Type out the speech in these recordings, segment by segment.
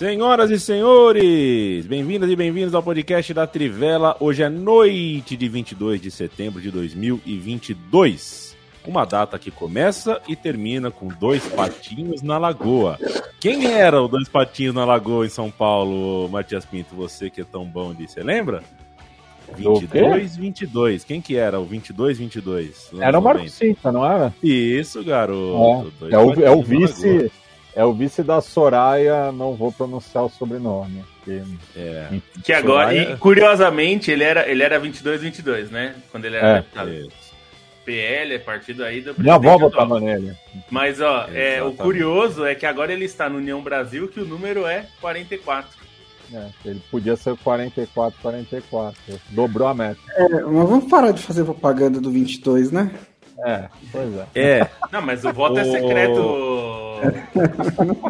Senhoras e senhores, bem-vindas e bem-vindos ao podcast da Trivela. Hoje é noite de 22 de setembro de 2022. Uma data que começa e termina com dois patinhos na lagoa. Quem era o dois patinhos na lagoa em São Paulo, Matias Pinto? Você que é tão bom disso, você lembra? 22, 22. Quem que era o 22, 22? Era o Marco Cinta, não era? Isso, garoto. É, é o, é o vice é o vice da Soraya, não vou pronunciar o sobrenome. Que, é. que agora, Soraya... e, curiosamente, ele era, ele era 22-22, né? Quando ele era é. deputado. PL, é partido aí do Minha avó votava nele. Mas, ó, é, o curioso é que agora ele está no União Brasil, que o número é 44. É, ele podia ser 44, 44. Dobrou a meta. É, mas vamos parar de fazer propaganda do 22, né? É, pois é. É. Não, mas o voto é secreto.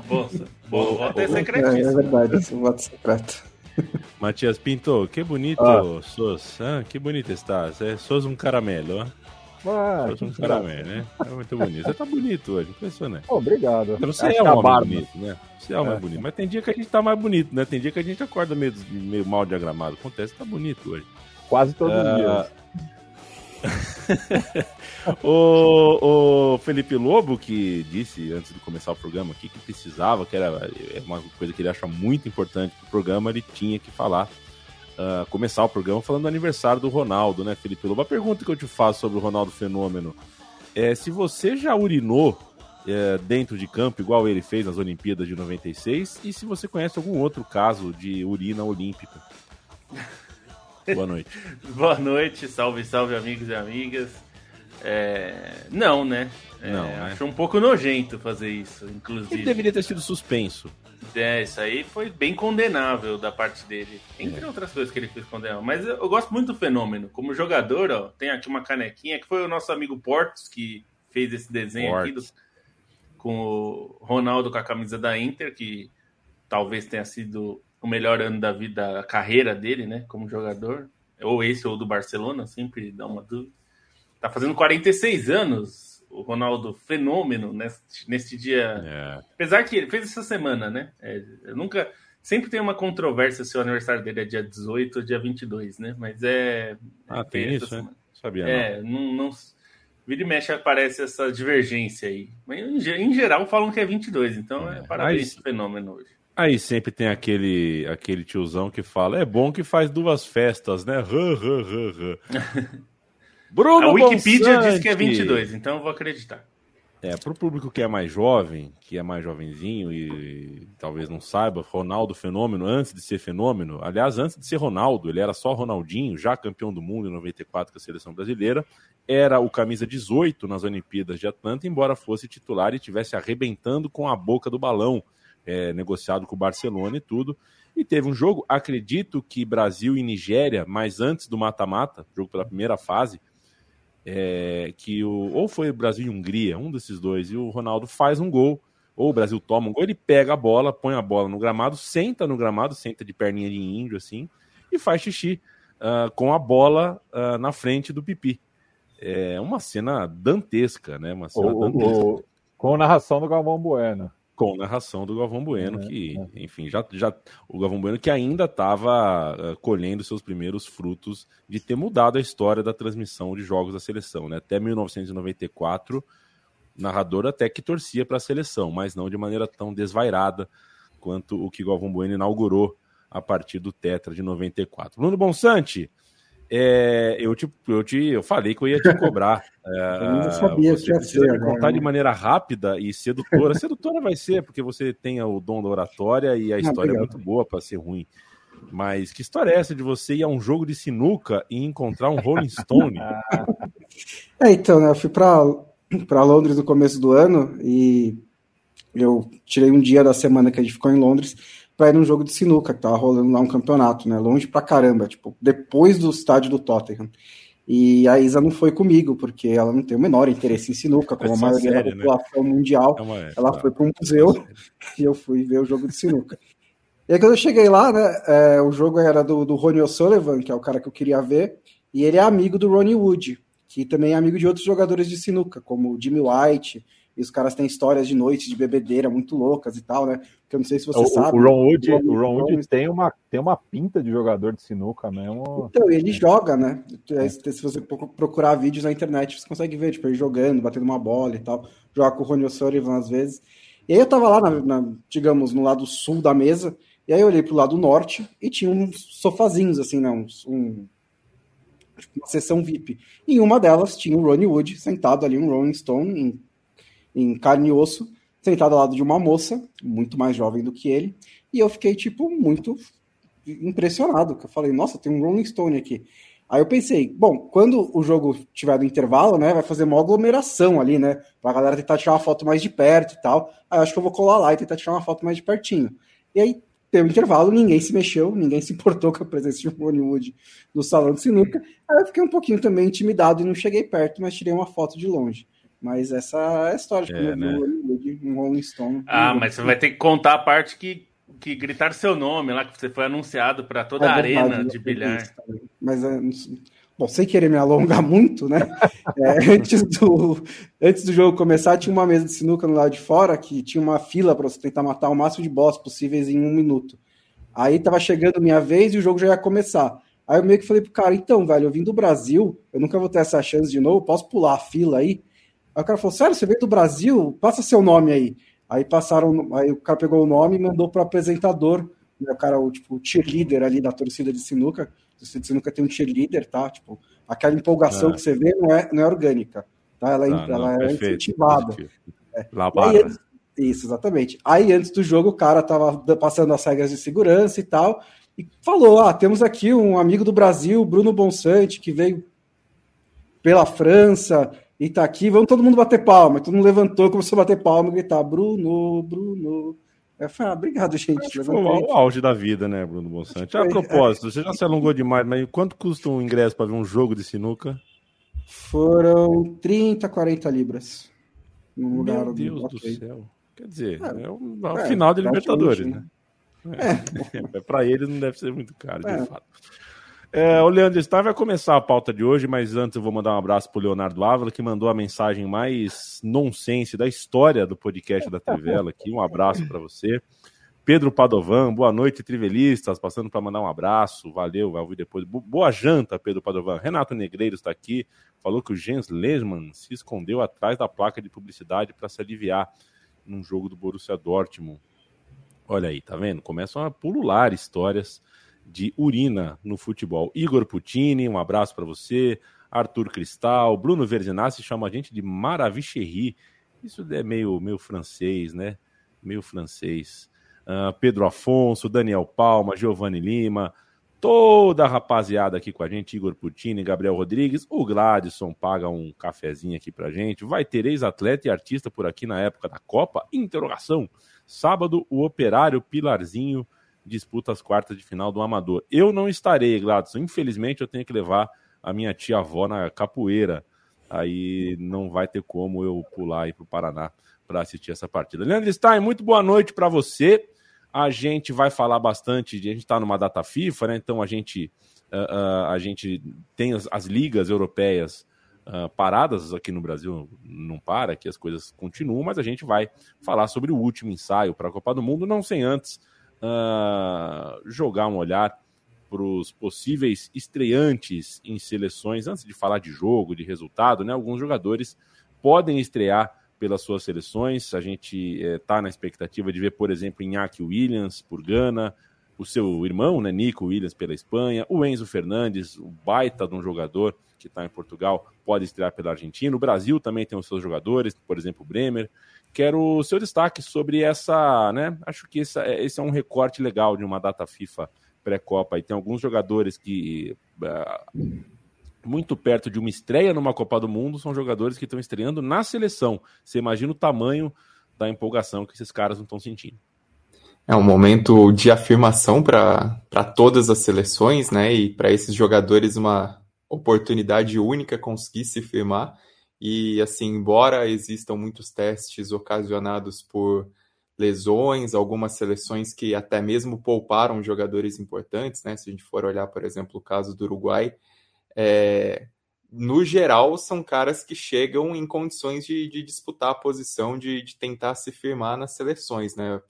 Bolsa. O voto é secretíssimo. É, é verdade, esse voto é secreto. Matias Pinto, que bonito ah. sos. Ah, que bonito estás. É, sos um caramelo. Ah, sos um caramelo, né? É muito bonito. Você tá bonito hoje, impressionante. Oh, obrigado. Então, você Acho é um homem barba. bonito, né? Você é um homem é. bonito. Mas tem dia que a gente tá mais bonito, né? Tem dia que a gente acorda meio, meio mal diagramado. Acontece, tá bonito hoje. Quase todos os uh, dias. o, o, Felipe Lobo, que disse antes de começar o programa aqui que precisava, que era é uma coisa que ele acha muito importante pro programa, ele tinha que falar, uh, começar o programa falando do aniversário do Ronaldo, né, Felipe Lobo? A pergunta que eu te faço sobre o Ronaldo Fenômeno é se você já urinou é, dentro de campo, igual ele fez nas Olimpíadas de 96, e se você conhece algum outro caso de urina olímpica. Boa noite. Boa noite, salve, salve, amigos e amigas. É... Não, né? É, não, né? Acho um pouco nojento fazer isso, inclusive. Ele deveria ter sido suspenso. É, isso aí foi bem condenável da parte dele. Entre é. outras coisas que ele fez condenável. Mas eu, eu, gosto muito do fenômeno. Como jogador, ó, tem aqui uma canequinha que foi o nosso amigo Portos que fez esse desenho Portos. aqui do, com o Ronaldo com a camisa da Inter, que talvez tenha sido o melhor ano da vida, da carreira dele, né, como jogador, ou esse ou do Barcelona, sempre dá uma dúvida. Tá fazendo 46 anos o Ronaldo fenômeno neste, neste dia. É. Apesar que ele fez essa semana, né? É, eu nunca. Sempre tem uma controvérsia se o aniversário dele é dia 18 ou dia 22, né? Mas é. Ah, tem isso, né? Sabia, é, não. não, Vira e mexe aparece essa divergência aí. Mas em, geral falam que é 22, então é, é parabéns pro fenômeno hoje. Aí sempre tem aquele aquele tiozão que fala: é bom que faz duas festas, né? Bruno A Wikipedia Bonsante. diz que é 22, então eu vou acreditar. É, para o público que é mais jovem, que é mais jovenzinho e talvez não saiba, Ronaldo Fenômeno, antes de ser Fenômeno, aliás, antes de ser Ronaldo, ele era só Ronaldinho, já campeão do mundo em 94 com a seleção brasileira, era o camisa 18 nas Olimpíadas de Atlanta, embora fosse titular e estivesse arrebentando com a boca do balão é, negociado com o Barcelona e tudo. E teve um jogo, acredito que Brasil e Nigéria, mas antes do mata-mata, jogo pela primeira fase, é, que o, ou foi Brasil e Hungria, um desses dois, e o Ronaldo faz um gol, ou o Brasil toma um gol, ele pega a bola, põe a bola no gramado, senta no gramado, senta de perninha de índio assim, e faz xixi uh, com a bola uh, na frente do pipi. É uma cena dantesca, né? Uma cena o, dantesca. O, com narração do Galvão Bueno com narração do Galvão Bueno, é, que, é. enfim, já, já o Galvão Bueno que ainda estava uh, colhendo seus primeiros frutos de ter mudado a história da transmissão de jogos da seleção, né? Até 1994, narrador até que torcia para a seleção, mas não de maneira tão desvairada quanto o que Galvão Bueno inaugurou a partir do Tetra de 94. Bruno Bonsante, É, eu, te, eu, te, eu falei que eu ia te cobrar. É, eu não sabia você que ia ser. contar de maneira rápida e sedutora. sedutora vai ser, porque você tem o dom da oratória e a história é muito boa para ser ruim. Mas que história é essa de você ir a um jogo de sinuca e encontrar um Rolling Stone? é, então, né, eu fui para Londres no começo do ano e eu tirei um dia da semana que a gente ficou em Londres para ir num jogo de sinuca, que tava rolando lá um campeonato, né? Longe pra caramba, tipo, depois do estádio do Tottenham. E a Isa não foi comigo, porque ela não tem o menor interesse em sinuca, como a maioria série, da né? população né? mundial. É uma, ela foi para um museu e eu fui ver o jogo de sinuca. E aí, quando eu cheguei lá, né, é, o jogo era do, do Ronnie O'Sullivan, que é o cara que eu queria ver, e ele é amigo do Ronnie Wood, que também é amigo de outros jogadores de sinuca, como o Jimmy White, e os caras têm histórias de noites de bebedeira muito loucas e tal, né? Que eu não sei se você o, sabe. O Ron Wood, o Ron Wood tem, uma, tem uma pinta de jogador de sinuca mesmo. Então, ele joga, né? É. Se você procurar vídeos na internet, você consegue ver, tipo, ele jogando, batendo uma bola e tal. Joga com o Rony O'Sullivan às vezes. E aí eu tava lá, na, na, digamos, no lado sul da mesa, e aí eu olhei pro lado norte e tinha uns sofazinhos, assim, né? Uns, um, uma sessão VIP. Em uma delas tinha o Ronnie Wood sentado ali, um Rolling Stone, em em carne e osso, sentado ao lado de uma moça, muito mais jovem do que ele, e eu fiquei, tipo, muito impressionado, que eu falei, nossa, tem um Rolling Stone aqui. Aí eu pensei, bom, quando o jogo tiver no intervalo, né, vai fazer uma aglomeração ali, né, pra galera tentar tirar uma foto mais de perto e tal. Aí eu acho que eu vou colar lá e tentar tirar uma foto mais de pertinho. E aí, teve um intervalo, ninguém se mexeu, ninguém se importou com a presença de Ronnie Wood no salão de sinuca. Aí eu fiquei um pouquinho também intimidado e não cheguei perto, mas tirei uma foto de longe. Mas essa é a história de é, né? um Rolling Stone. Ah, mas você vai ter que contar a parte que, que gritar seu nome lá, que você foi anunciado para toda é a verdade, arena de bilhar. Mas, é, bom, sem querer me alongar muito, né? É, antes, do, antes do jogo começar, tinha uma mesa de sinuca no lado de fora que tinha uma fila para você tentar matar o máximo de boss possíveis em um minuto. Aí tava chegando minha vez e o jogo já ia começar. Aí eu meio que falei pro cara, então, velho, eu vim do Brasil, eu nunca vou ter essa chance de novo, posso pular a fila aí? Aí o cara falou: Sério, você veio do Brasil? Passa seu nome aí. Aí passaram, aí o cara pegou o nome e mandou para o apresentador, né, o cara, o tipo, cheerleader ali da torcida de sinuca. A torcida de sinuca tem um cheerleader, tá? Tipo, aquela empolgação é. que você vê não é, não é orgânica, tá? Ela, é, ah, ela não, é perfeito, incentivada. É. Lá aí, isso, exatamente. Aí antes do jogo o cara tava passando as regras de segurança e tal, e falou: Ah, temos aqui um amigo do Brasil, Bruno Bonsante, que veio pela França e tá aqui, vamos todo mundo bater palma. Todo mundo levantou, começou a bater palma e gritar: Bruno, Bruno. Eu falei, ah, obrigado, gente. Foi o auge da vida, né, Bruno Bonsante? A propósito, você já se alongou demais, mas quanto custa um ingresso para ver um jogo de sinuca? Foram 30, 40 libras. No lugar Meu Deus do, do céu. Quer dizer, é, é o, é o final de Libertadores, né? né? É. é. para eles não deve ser muito caro, de é. fato. É, o Leandro Star vai começar a pauta de hoje, mas antes eu vou mandar um abraço para Leonardo Ávila, que mandou a mensagem mais nonsense da história do podcast da Trivela aqui. Um abraço para você. Pedro Padovan, boa noite, trivelistas. Passando para mandar um abraço, valeu, vai ouvir depois. Boa janta, Pedro Padovan. Renato Negreiro está aqui, falou que o Jens Lehmann se escondeu atrás da placa de publicidade para se aliviar num jogo do Borussia Dortmund. Olha aí, tá vendo? Começam a pulular histórias de urina no futebol. Igor Putini, um abraço para você. Arthur Cristal, Bruno Verzinassi chama a gente de Maravicherry. Isso é meio, meio francês, né? Meio francês. Uh, Pedro Afonso, Daniel Palma, Giovanni Lima, toda a rapaziada aqui com a gente, Igor Putini, Gabriel Rodrigues, o Gladson paga um cafezinho aqui pra gente. Vai ter ex-atleta e artista por aqui na época da Copa? Interrogação. Sábado, o operário Pilarzinho disputa as quartas de final do Amador. Eu não estarei, Gladson. Infelizmente, eu tenho que levar a minha tia-avó na capoeira. Aí não vai ter como eu pular aí para o Paraná para assistir essa partida. Leandro Stein, muito boa noite para você. A gente vai falar bastante, a gente está numa data FIFA, né? Então a gente, uh, uh, a gente tem as, as ligas europeias uh, paradas aqui no Brasil, não para, que as coisas continuam, mas a gente vai falar sobre o último ensaio para a Copa do Mundo, não sem antes uh, jogar um olhar para os possíveis estreantes em seleções, antes de falar de jogo, de resultado, né? Alguns jogadores podem estrear pelas suas seleções. A gente está eh, na expectativa de ver, por exemplo, Iñaki Williams por Gana, o seu irmão, né, Nico Williams, pela Espanha, o Enzo Fernandes, o baita de um jogador que está em Portugal, pode estrear pela Argentina. O Brasil também tem os seus jogadores, por exemplo, o Bremer. Quero o seu destaque sobre essa, né? Acho que esse, é, esse é um recorte legal de uma data FIFA pré-Copa. E tem alguns jogadores que, uh, muito perto de uma estreia numa Copa do Mundo, são jogadores que estão estreando na seleção. Você imagina o tamanho da empolgação que esses caras não estão sentindo. É um momento de afirmação para todas as seleções, né? E para esses jogadores, uma, oportunidade única conseguir se firmar. E assim, embora existam muitos testes ocasionados por lesões, algumas seleções que até mesmo pouparam jogadores importantes, né? Se a gente for olhar, por exemplo, o caso do Uruguai, é, no geral são caras que chegam em condições de, de disputar a posição, de, de, tentar se firmar nas seleções, né?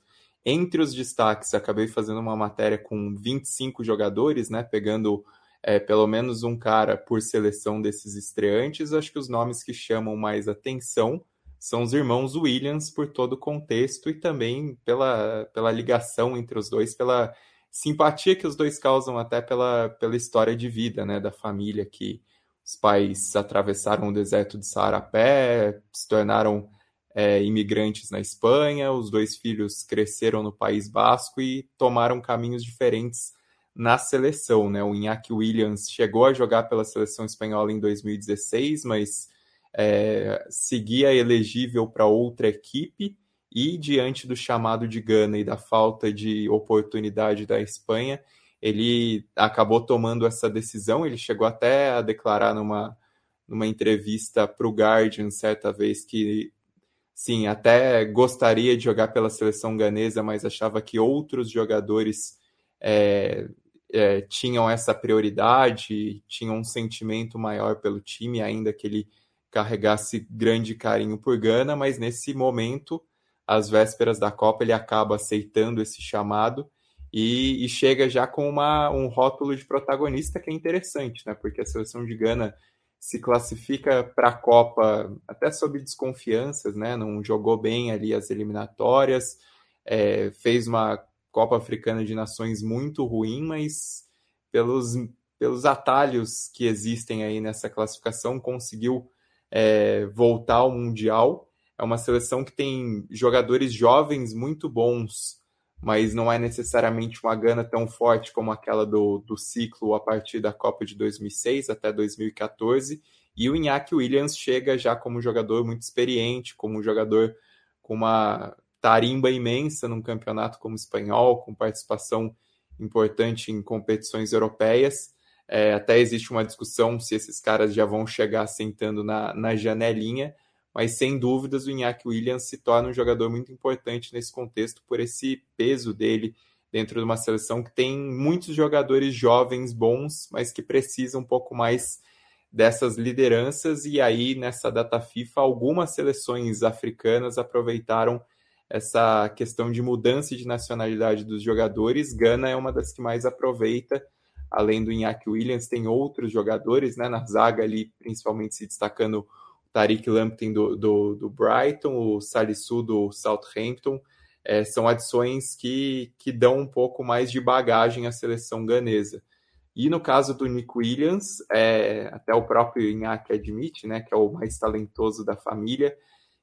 Entre os destaques, acabei fazendo uma matéria com 25 jogadores, né? Pegando é, pelo menos um cara por seleção desses estreantes, acho que os nomes que chamam mais atenção são os irmãos Williams por todo o contexto e também pela, pela ligação entre os dois, pela simpatia que os dois causam até pela, pela história de vida né, da família, que os pais atravessaram o deserto de Saara a pé, se tornaram é, imigrantes na Espanha, os dois filhos cresceram no País Basco e tomaram caminhos diferentes na seleção, né? O Iñaki Williams chegou a jogar pela seleção espanhola em 2016, mas é, seguia elegível para outra equipe e diante do chamado de Gana e da falta de oportunidade da Espanha, ele acabou tomando essa decisão. Ele chegou até a declarar numa, numa entrevista para o Guardian certa vez que sim, até gostaria de jogar pela seleção ganesa, mas achava que outros jogadores é, é, tinham essa prioridade, tinham um sentimento maior pelo time, ainda que ele carregasse grande carinho por Gana, mas nesse momento, às vésperas da Copa, ele acaba aceitando esse chamado e, e chega já com uma, um rótulo de protagonista que é interessante, né? Porque a seleção de Gana se classifica para a Copa até sob desconfianças, né? Não jogou bem ali as eliminatórias, é, fez uma Copa Africana de Nações muito ruim, mas pelos, pelos atalhos que existem aí nessa classificação, conseguiu é, voltar ao Mundial. É uma seleção que tem jogadores jovens muito bons, mas não é necessariamente uma gana tão forte como aquela do, do ciclo a partir da Copa de 2006 até 2014. E o Iñaki Williams chega já como jogador muito experiente, como um jogador com uma tarimba imensa num campeonato como o espanhol, com participação importante em competições europeias. É, até existe uma discussão se esses caras já vão chegar sentando na, na janelinha, mas sem dúvidas o Iñaki Williams se torna um jogador muito importante nesse contexto por esse peso dele dentro de uma seleção que tem muitos jogadores jovens bons, mas que precisam um pouco mais dessas lideranças e aí nessa data FIFA algumas seleções africanas aproveitaram essa questão de mudança de nacionalidade dos jogadores. Gana é uma das que mais aproveita, além do Iñaki Williams, tem outros jogadores né, na zaga ali, principalmente se destacando o Tariq Lampton do, do, do Brighton, o Salisu do Southampton. É, são adições que, que dão um pouco mais de bagagem à seleção ganesa. E no caso do Nick Williams, é, até o próprio Iñaki admite, né, que é o mais talentoso da família,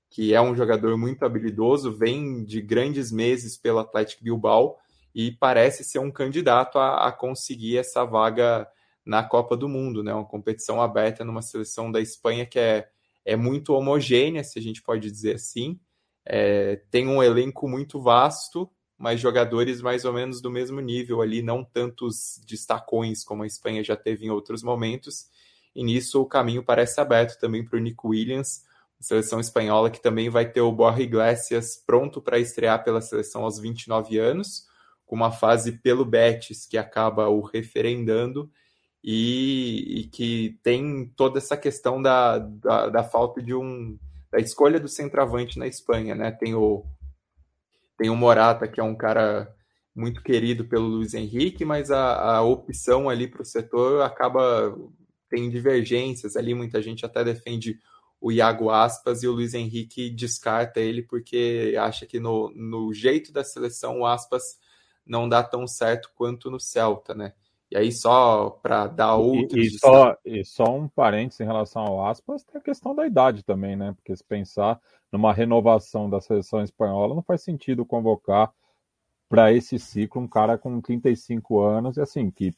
que é um jogador muito habilidoso, vem de grandes meses pelo Atlético Bilbao e parece ser um candidato a, a, conseguir essa vaga na Copa do Mundo, né? Uma competição aberta numa seleção da Espanha que é, é muito homogênea, se a gente pode dizer assim. É, tem um elenco muito vasto, mas jogadores mais ou menos do mesmo nível ali, não tantos destacões como a Espanha já teve em outros momentos. E nisso o caminho parece aberto também para o Nico Williams, seleção espanhola que também vai ter o Borja Iglesias pronto para estrear pela seleção aos 29 anos, com uma fase pelo Betis que acaba o referendando e, e que tem toda essa questão da, da, da, falta de um da escolha do centroavante na Espanha, né? Tem o tem o Morata que é um cara muito querido pelo Luiz Henrique, mas a, a opção ali para o setor acaba tem divergências ali, muita gente até defende o Iago Aspas e o Luiz Henrique descarta ele porque acha que no, no jeito da seleção o Aspas não dá tão certo quanto no Celta, né? E aí, só para dar outro. E, e, só, e só um parênteses em relação ao Aspas, tem a questão da idade também, né? Porque se pensar numa renovação da seleção espanhola, não faz sentido convocar para esse ciclo um cara com 35 anos e assim, que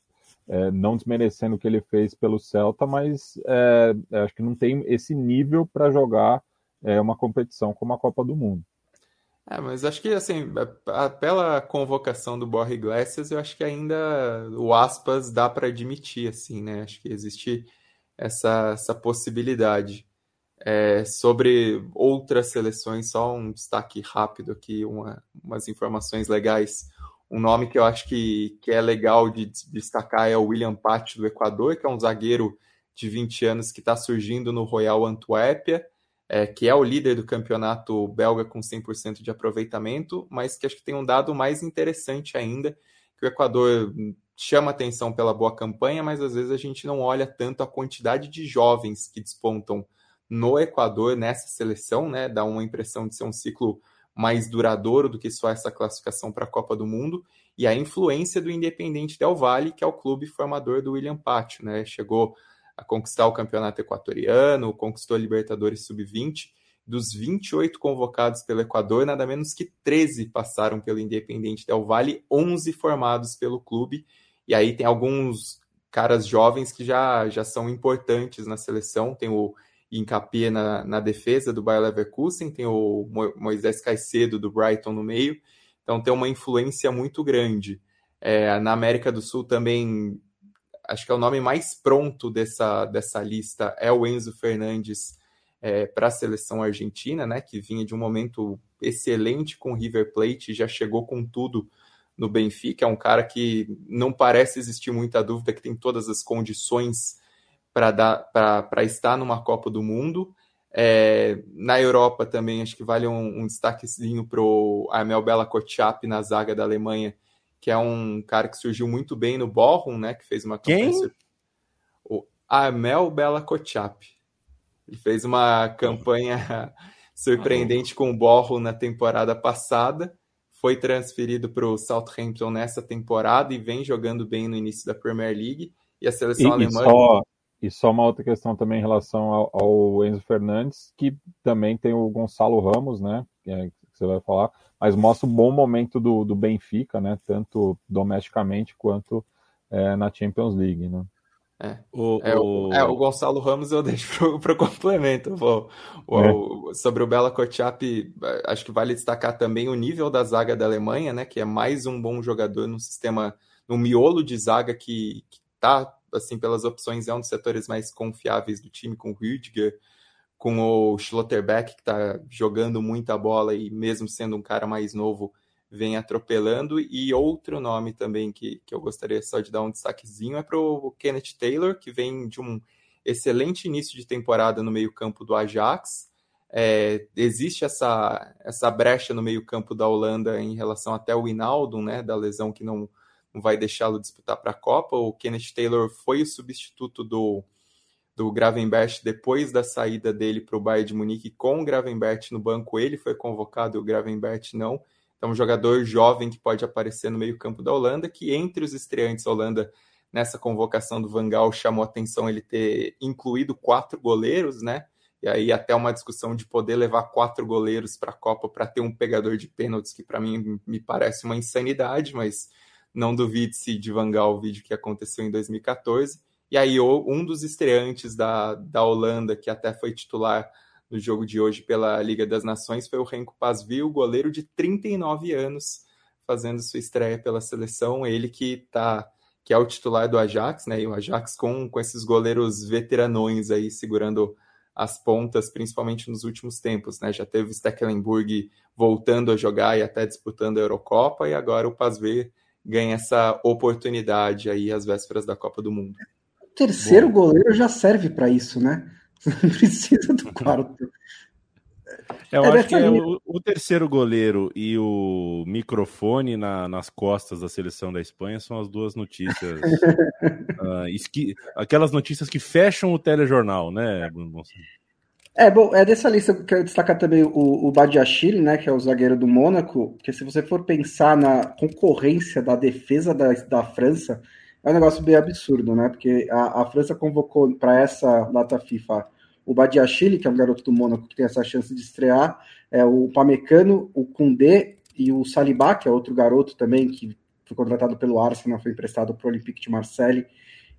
é, não desmerecendo o que ele fez pelo Celta, mas é, acho que não tem esse nível para jogar é, uma competição como a Copa do Mundo. É, mas acho que assim, pela convocação do Borja Iglesias, eu acho que ainda o aspas dá para admitir, assim, né? Acho que existe essa, essa possibilidade. É, sobre outras seleções, só um destaque rápido aqui, uma, umas informações legais. Um nome que eu acho que, que é legal de destacar é o William Patti do Equador, que é um zagueiro de 20 anos que está surgindo no Royal Antuérpia é, que é o líder do campeonato belga com 100% de aproveitamento, mas que acho que tem um dado mais interessante ainda, que o Equador chama atenção pela boa campanha, mas às vezes a gente não olha tanto a quantidade de jovens que despontam no Equador nessa seleção, né? Dá uma impressão de ser um ciclo mais duradouro do que só essa classificação para a Copa do Mundo e a influência do Independente Del Valle, que é o clube formador do William Pátio, né? Chegou a conquistar o campeonato equatoriano, conquistou a Libertadores Sub-20. Dos 28 convocados pelo Equador, nada menos que 13 passaram pelo Independente Del Valle, 11 formados pelo clube. E aí tem alguns caras jovens que já, já são importantes na seleção. Tem o Incapie na, na defesa do Bayer Leverkusen, tem o Moisés Caicedo do Brighton no meio. Então tem uma influência muito grande. É, na América do Sul também acho que é o nome mais pronto dessa, dessa lista é o Enzo Fernandes é, para a seleção argentina, né? Que vinha de um momento excelente com o River Plate, já chegou com tudo no Benfica. É um cara que não parece existir muita dúvida que tem todas as condições para estar numa Copa do Mundo. É, na Europa também acho que vale um, um destaquezinho para o Armel Bela Kotchap na zaga da Alemanha, que é um cara que surgiu muito bem no Ballroom, né? Que fez uma campanha. Quem? O Amel Bela Kochap. Ele fez uma campanha surpreendente com o Ballroom na temporada passada. Foi transferido para o Southampton nessa temporada e vem jogando bem no início da Premier League. E a seleção e, alemã. Só, e só uma outra questão também em relação ao, ao Enzo Fernandes, que também tem o Gonçalo Ramos, né? Que, é, que você vai falar mas mostra um bom momento do, do Benfica, né? Tanto domesticamente quanto é, na Champions League, né? É. O, é, o... é, o Gonçalo Ramos eu deixo para o complemento. Vou, o, é. Sobre o Bela Kotchap, acho que vale destacar também o nível da zaga da Alemanha, né? Que é mais um bom jogador no sistema, no miolo de zaga que, está assim, pelas opções, é um dos setores mais confiáveis do time, com o Rüdiger, com o Schlotterbeck, que está jogando muita bola e mesmo sendo um cara mais novo, vem atropelando. E outro nome também que, que eu gostaria só de dar um destaquezinho é para o Kenneth Taylor, que vem de um excelente início de temporada no meio-campo do Ajax. É, existe essa, essa brecha no meio-campo da Holanda em relação até o Inaldo, né, da lesão que não, não vai deixá-lo disputar para a Copa. O Kenneth Taylor foi o substituto do do Gravenberch depois da saída dele para o Bayern de Munique com o Gravenberch no banco, ele foi convocado e o Gravenberch não. Então, um jogador jovem que pode aparecer no meio-campo da Holanda, que entre os estreantes da Holanda nessa convocação do Van Gaal chamou atenção ele ter incluído quatro goleiros, né? E aí até uma discussão de poder levar quatro goleiros para a Copa para ter um pegador de pênaltis, que para mim me parece uma insanidade, mas não duvide-se de Van Gaal o vídeo que aconteceu em 2014. E aí, um dos estreantes da, da Holanda, que até foi titular no jogo de hoje pela Liga das Nações, foi o Renko Pasvil, goleiro de 39 anos, fazendo sua estreia pela seleção. Ele que tá que é o titular do Ajax, né? E o Ajax com, com esses goleiros veteranões aí segurando as pontas, principalmente nos últimos tempos, né? Já teve o Stecklenburg voltando a jogar e até disputando a Eurocopa, e agora o Pasver ganha essa oportunidade aí às vésperas da Copa do Mundo terceiro Bom. goleiro já serve para isso, né? Não precisa do quarto. Eu é acho que é o, o, terceiro goleiro e o microfone na, nas costas da seleção da Espanha são as duas notícias. uh, esqui, aquelas notícias que fecham o telejornal, né, Bruno É, bom, é dessa lista que eu quero destacar também o, o Badiachile, né, que é o zagueiro do Mônaco, porque se você for pensar na concorrência da defesa da, da França, é um negócio bem absurdo, né, porque a, a França convocou para essa data FIFA o Badiachile, que é um garoto do Mônaco que tem essa chance de estrear, é o Pamecano, o Koundé e o Salibá, que é outro garoto também que foi contratado pelo Arsenal, foi emprestado para o Olympique de Marseille,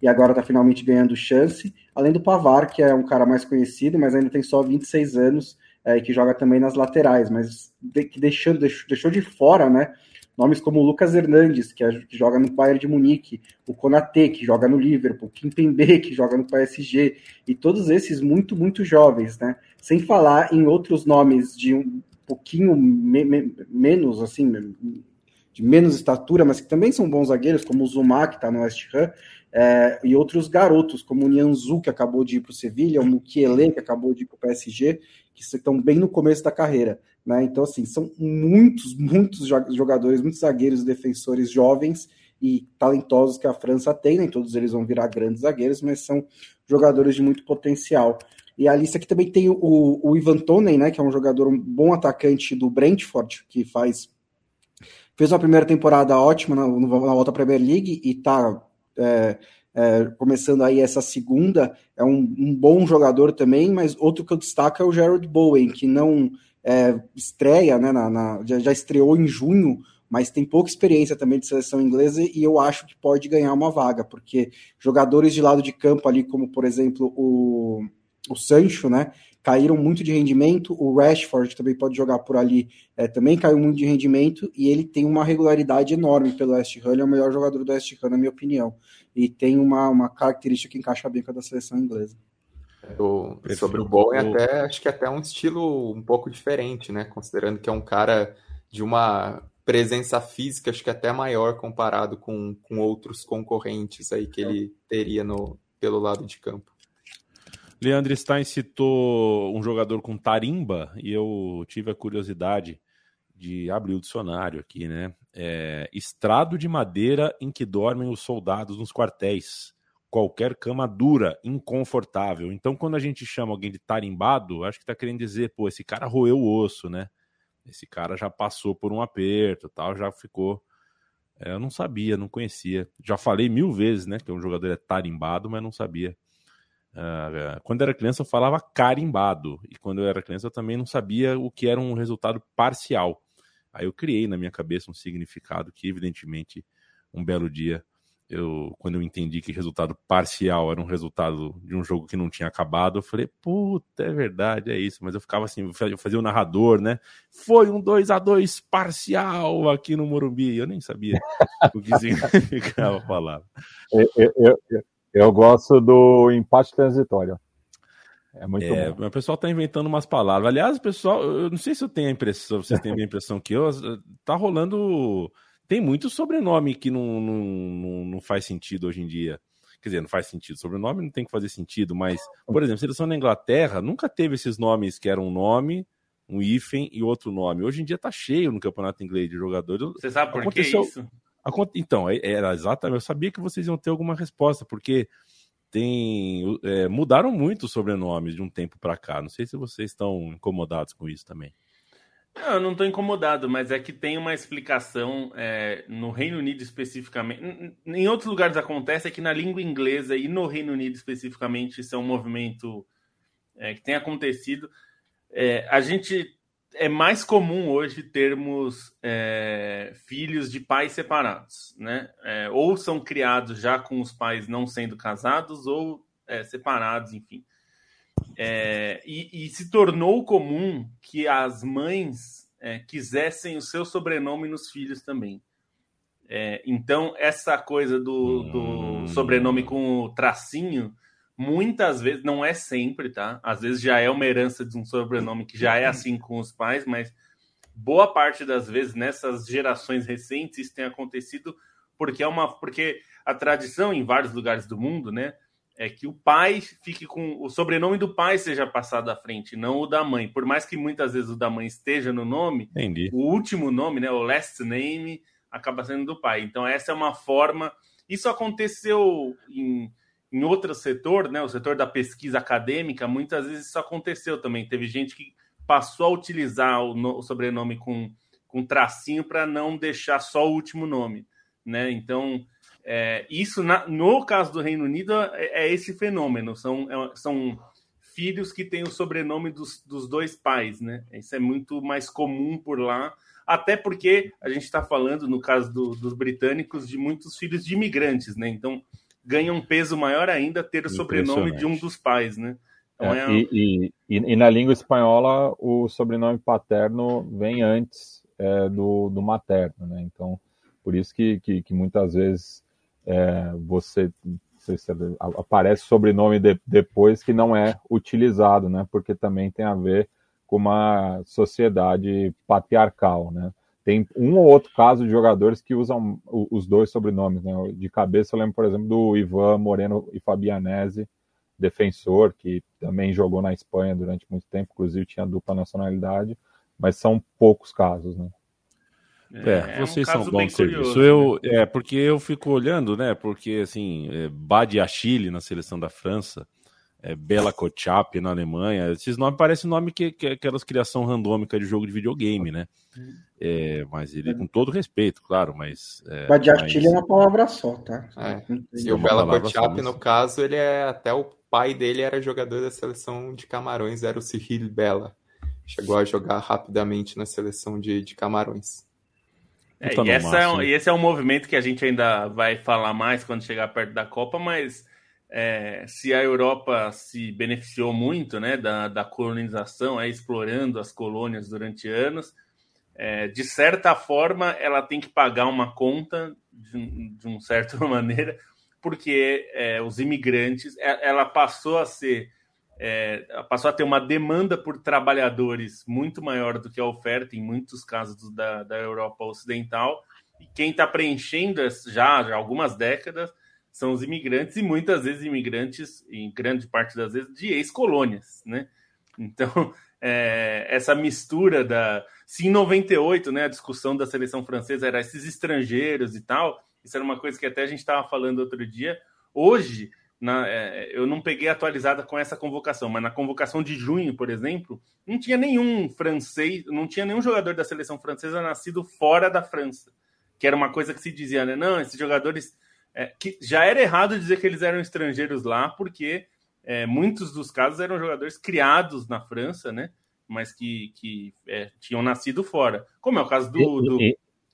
e agora está finalmente ganhando chance, além do Pavar, que é um cara mais conhecido, mas ainda tem só 26 anos, é, e que joga também nas laterais, mas de, que deixou, deixou, deixou de fora, né? Nomes como o Lucas Hernandes, que, é, que, joga no Bayern de Munique, o Konaté, que joga no Liverpool, o Kimpembe, que joga no PSG, e todos esses muito, muito jovens, né? Sem falar em outros nomes de um pouquinho me, me, menos, assim, de menos estatura, mas que também são bons zagueiros, como o Zuma, que está no West Ham, é, e outros garotos, como o Nianzu, que acabou de ir para o Sevilha, o Mukiele, que acabou de ir para o PSG, que estão bem no começo da carreira. Né? Então, assim, são muitos, muitos jogadores, muitos zagueiros defensores jovens e talentosos que a França tem, nem todos eles vão virar grandes zagueiros, mas são jogadores de muito potencial. E a lista aqui também tem o, o Ivan Tonen, né, que é um jogador, um bom atacante do Brentford, que faz fez uma primeira temporada ótima na, na volta Premier League e está é, é, começando aí essa segunda, é um, um, bom jogador também, mas outro que eu destaco é o Gerald Bowen, que não é, estreia, né, na, na, já, já, estreou em junho, mas tem pouca experiência também de seleção inglesa e eu acho que pode ganhar uma vaga, porque jogadores de lado de campo ali, como por exemplo o, o Sancho, né, caíram muito de rendimento. O Rashford também pode jogar por ali, é, também caiu muito de rendimento e ele tem uma regularidade enorme pelo West Ham. Ele é o melhor jogador do West Ham, na minha opinião. E tem uma, uma característica que encaixa bem com a da seleção inglesa. O, sobre o Bowen, até acho que até um estilo um pouco diferente, né? Considerando que é um cara de uma presença física, acho que até maior comparado com, com outros concorrentes aí que ele teria no, pelo lado de campo. Leandro Stein citou um jogador com tarimba e eu tive a curiosidade de abrir o dicionário aqui, né? É, estrado de madeira em que dormem os soldados nos quartéis. Qualquer cama dura, inconfortável. Então, quando a gente chama alguém de tarimbado, acho que tá querendo dizer, pô, esse cara roeu o osso, né? Esse cara já passou por um aperto, tal, já ficou. É, eu não sabia, não conhecia. Já falei mil vezes, né? Que um jogador é tarimbado, mas não sabia. Uh, quando eu era criança eu falava carimbado, e quando eu era criança eu também não sabia o que era um resultado parcial. Aí eu criei na minha cabeça um significado que, evidentemente, um belo dia, eu, quando eu entendi que resultado parcial era um resultado de um jogo que não tinha acabado, eu falei, puta, é verdade, é isso. Mas eu ficava assim, eu fazia o narrador, né? Foi um 2 a 2 parcial aqui no Morumbi. Eu nem sabia o que significava a palavra. Eu, eu, eu, gosto do empate transitório. É muito é, bom. O pessoal tá inventando umas palavras. Aliás, o pessoal, eu não sei se eu tenho a impressão, vocês têm a impressão que eu, tá rolando. Tem muito sobrenome que não, não, não faz sentido hoje em dia. Quer dizer, não faz sentido. Sobrenome não tem que fazer sentido, mas, por exemplo, seleção da Inglaterra nunca teve esses nomes que eram um nome, um hífen e outro nome. Hoje em dia tá cheio no campeonato inglês de jogadores. Você sabe por Aconteceu... que isso? Então, é, era exatamente. Eu sabia que vocês iam ter alguma resposta, porque tem é, mudaram muito os sobrenomes de um tempo para cá. Não sei se vocês estão incomodados com isso também. Não, eu não estou incomodado, mas é que tem uma explicação é, no Reino Unido especificamente. Em outros lugares acontece é que na língua inglesa e no Reino Unido especificamente isso é um movimento é, que tem acontecido. É, a gente é mais comum hoje termos é, filhos de pais separados, né? É, ou são criados já com os pais não sendo casados ou é, separados, enfim. É, e, e, se tornou comum que as mães é, quisessem o seu sobrenome nos filhos também. É, então, essa coisa do, do hum. sobrenome com o tracinho Muitas vezes, não é sempre, tá? Às vezes já é uma herança de um sobrenome que já é assim com os pais, mas boa parte das vezes nessas gerações recentes isso tem acontecido porque é uma porque a tradição em vários lugares do mundo, né, é que o pai fique com o sobrenome do pai seja passado à frente, não o da mãe. Por mais que muitas vezes o da mãe esteja no nome, Entendi. o último nome, né, o last name acaba sendo do pai. Então essa é uma forma. Isso aconteceu em em outro setor, né, o setor da pesquisa acadêmica, muitas vezes isso aconteceu também. Teve gente que passou a utilizar o, no, o sobrenome com, com tracinho para não deixar só o último nome, né? Então, é, isso na, no caso do Reino Unido é, é esse fenômeno. São, é, são filhos que têm o sobrenome dos, dos dois pais, né? Isso é muito mais comum por lá, até porque a gente está falando, no caso do, dos britânicos, de muitos filhos de imigrantes, né? Então ganha um peso maior ainda ter o sobrenome de um dos pais, né? Então, é, é... E, e, e, na língua espanhola o sobrenome paterno vem antes é, do, do materno, né? Então por isso que, que, que muitas vezes é, você se aparece sobrenome de, depois que não é utilizado, né? Porque também tem a ver com uma sociedade patriarcal, né? Tem um ou outro caso de jogadores que usam os dois sobrenomes, né? De cabeça eu lembro, por exemplo, do Ivan Moreno e Fabianese, defensor, que também jogou na Espanha durante muito tempo, inclusive tinha dupla nacionalidade, mas são poucos casos, né? É, é vocês um são bons serviço. Curioso, eu, né? É, porque eu fico olhando, né? Porque, assim, é, Badi Achille na seleção da França, é, Bela Kochap na Alemanha, esses nomes parecem nome que, que aquelas criação randômica de jogo de videogame, né? É, mas ele, com todo respeito, claro, mas... É, Badi Achille é uma palavra só, tá? É. E o Bela Kochap, no caso, ele é... Até o pai dele era jogador da seleção de Camarões, era o Cyril Bela. Chegou a jogar rapidamente na seleção de, de Camarões. É, e, essa é e esse é um movimento que a gente ainda vai falar mais quando chegar perto da Copa, mas é, se a Europa se beneficiou muito né, da, da colonização, é, explorando as colônias durante anos, é, de certa forma ela tem que pagar uma conta, de, de uma certa maneira, porque é, os imigrantes, é, ela passou a ser é, passou a ter uma demanda por trabalhadores muito maior do que a oferta em muitos casos da, da Europa Ocidental. E quem está preenchendo já, já algumas décadas são os imigrantes, e muitas vezes imigrantes, em grande parte das vezes, de ex-colônias. Né? Então, é, essa mistura da. Se em 98 né, a discussão da seleção francesa era esses estrangeiros e tal, isso era uma coisa que até a gente estava falando outro dia. Hoje, na, é, eu não peguei atualizada com essa convocação, mas na convocação de junho, por exemplo, não tinha nenhum francês, não tinha nenhum jogador da seleção francesa nascido fora da França, que era uma coisa que se dizia, né? Não, esses jogadores. É, que já era errado dizer que eles eram estrangeiros lá, porque é, muitos dos casos eram jogadores criados na França, né? Mas que, que é, tinham nascido fora. Como é o caso do, do,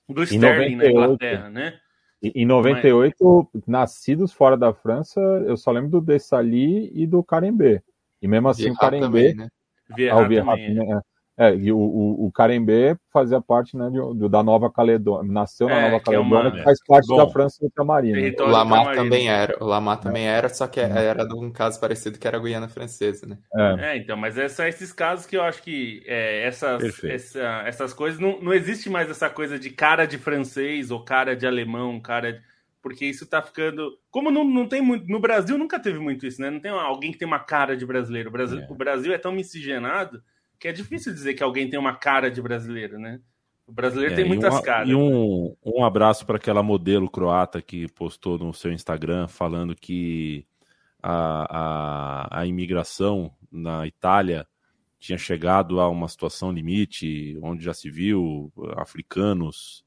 do Sterling na Inglaterra, né? Em 98, Mas... nascidos fora da França, eu só lembro do Dessali e do Carembê. E mesmo assim, o Carembê. Né? Vieira ah, o Vieira também, é. É, e o, o, o Carembê fazia parte né, de, da Nova Caledônia, nasceu na é, Nova Caledônia, que, é uma... faz parte Bom, da França ultramarina. O Lamar também era, o Lamar também era, só que era de um caso parecido que era a Guiana Francesa, né? É, é então, mas é só esses casos que eu acho que é, essas, essa, essas coisas, não, não existe mais essa coisa de cara de francês ou cara de alemão, cara de porque isso tá ficando. Como não, não tem muito. No Brasil nunca teve muito isso, né? Não tem alguém que tem uma cara de brasileiro. O Brasil, é. o Brasil é tão miscigenado que é difícil dizer que alguém tem uma cara de brasileiro, né? O brasileiro é, tem muitas um, caras. E um, um abraço para aquela modelo croata que postou no seu Instagram falando que a, a, a imigração na Itália tinha chegado a uma situação limite, onde já se viu africanos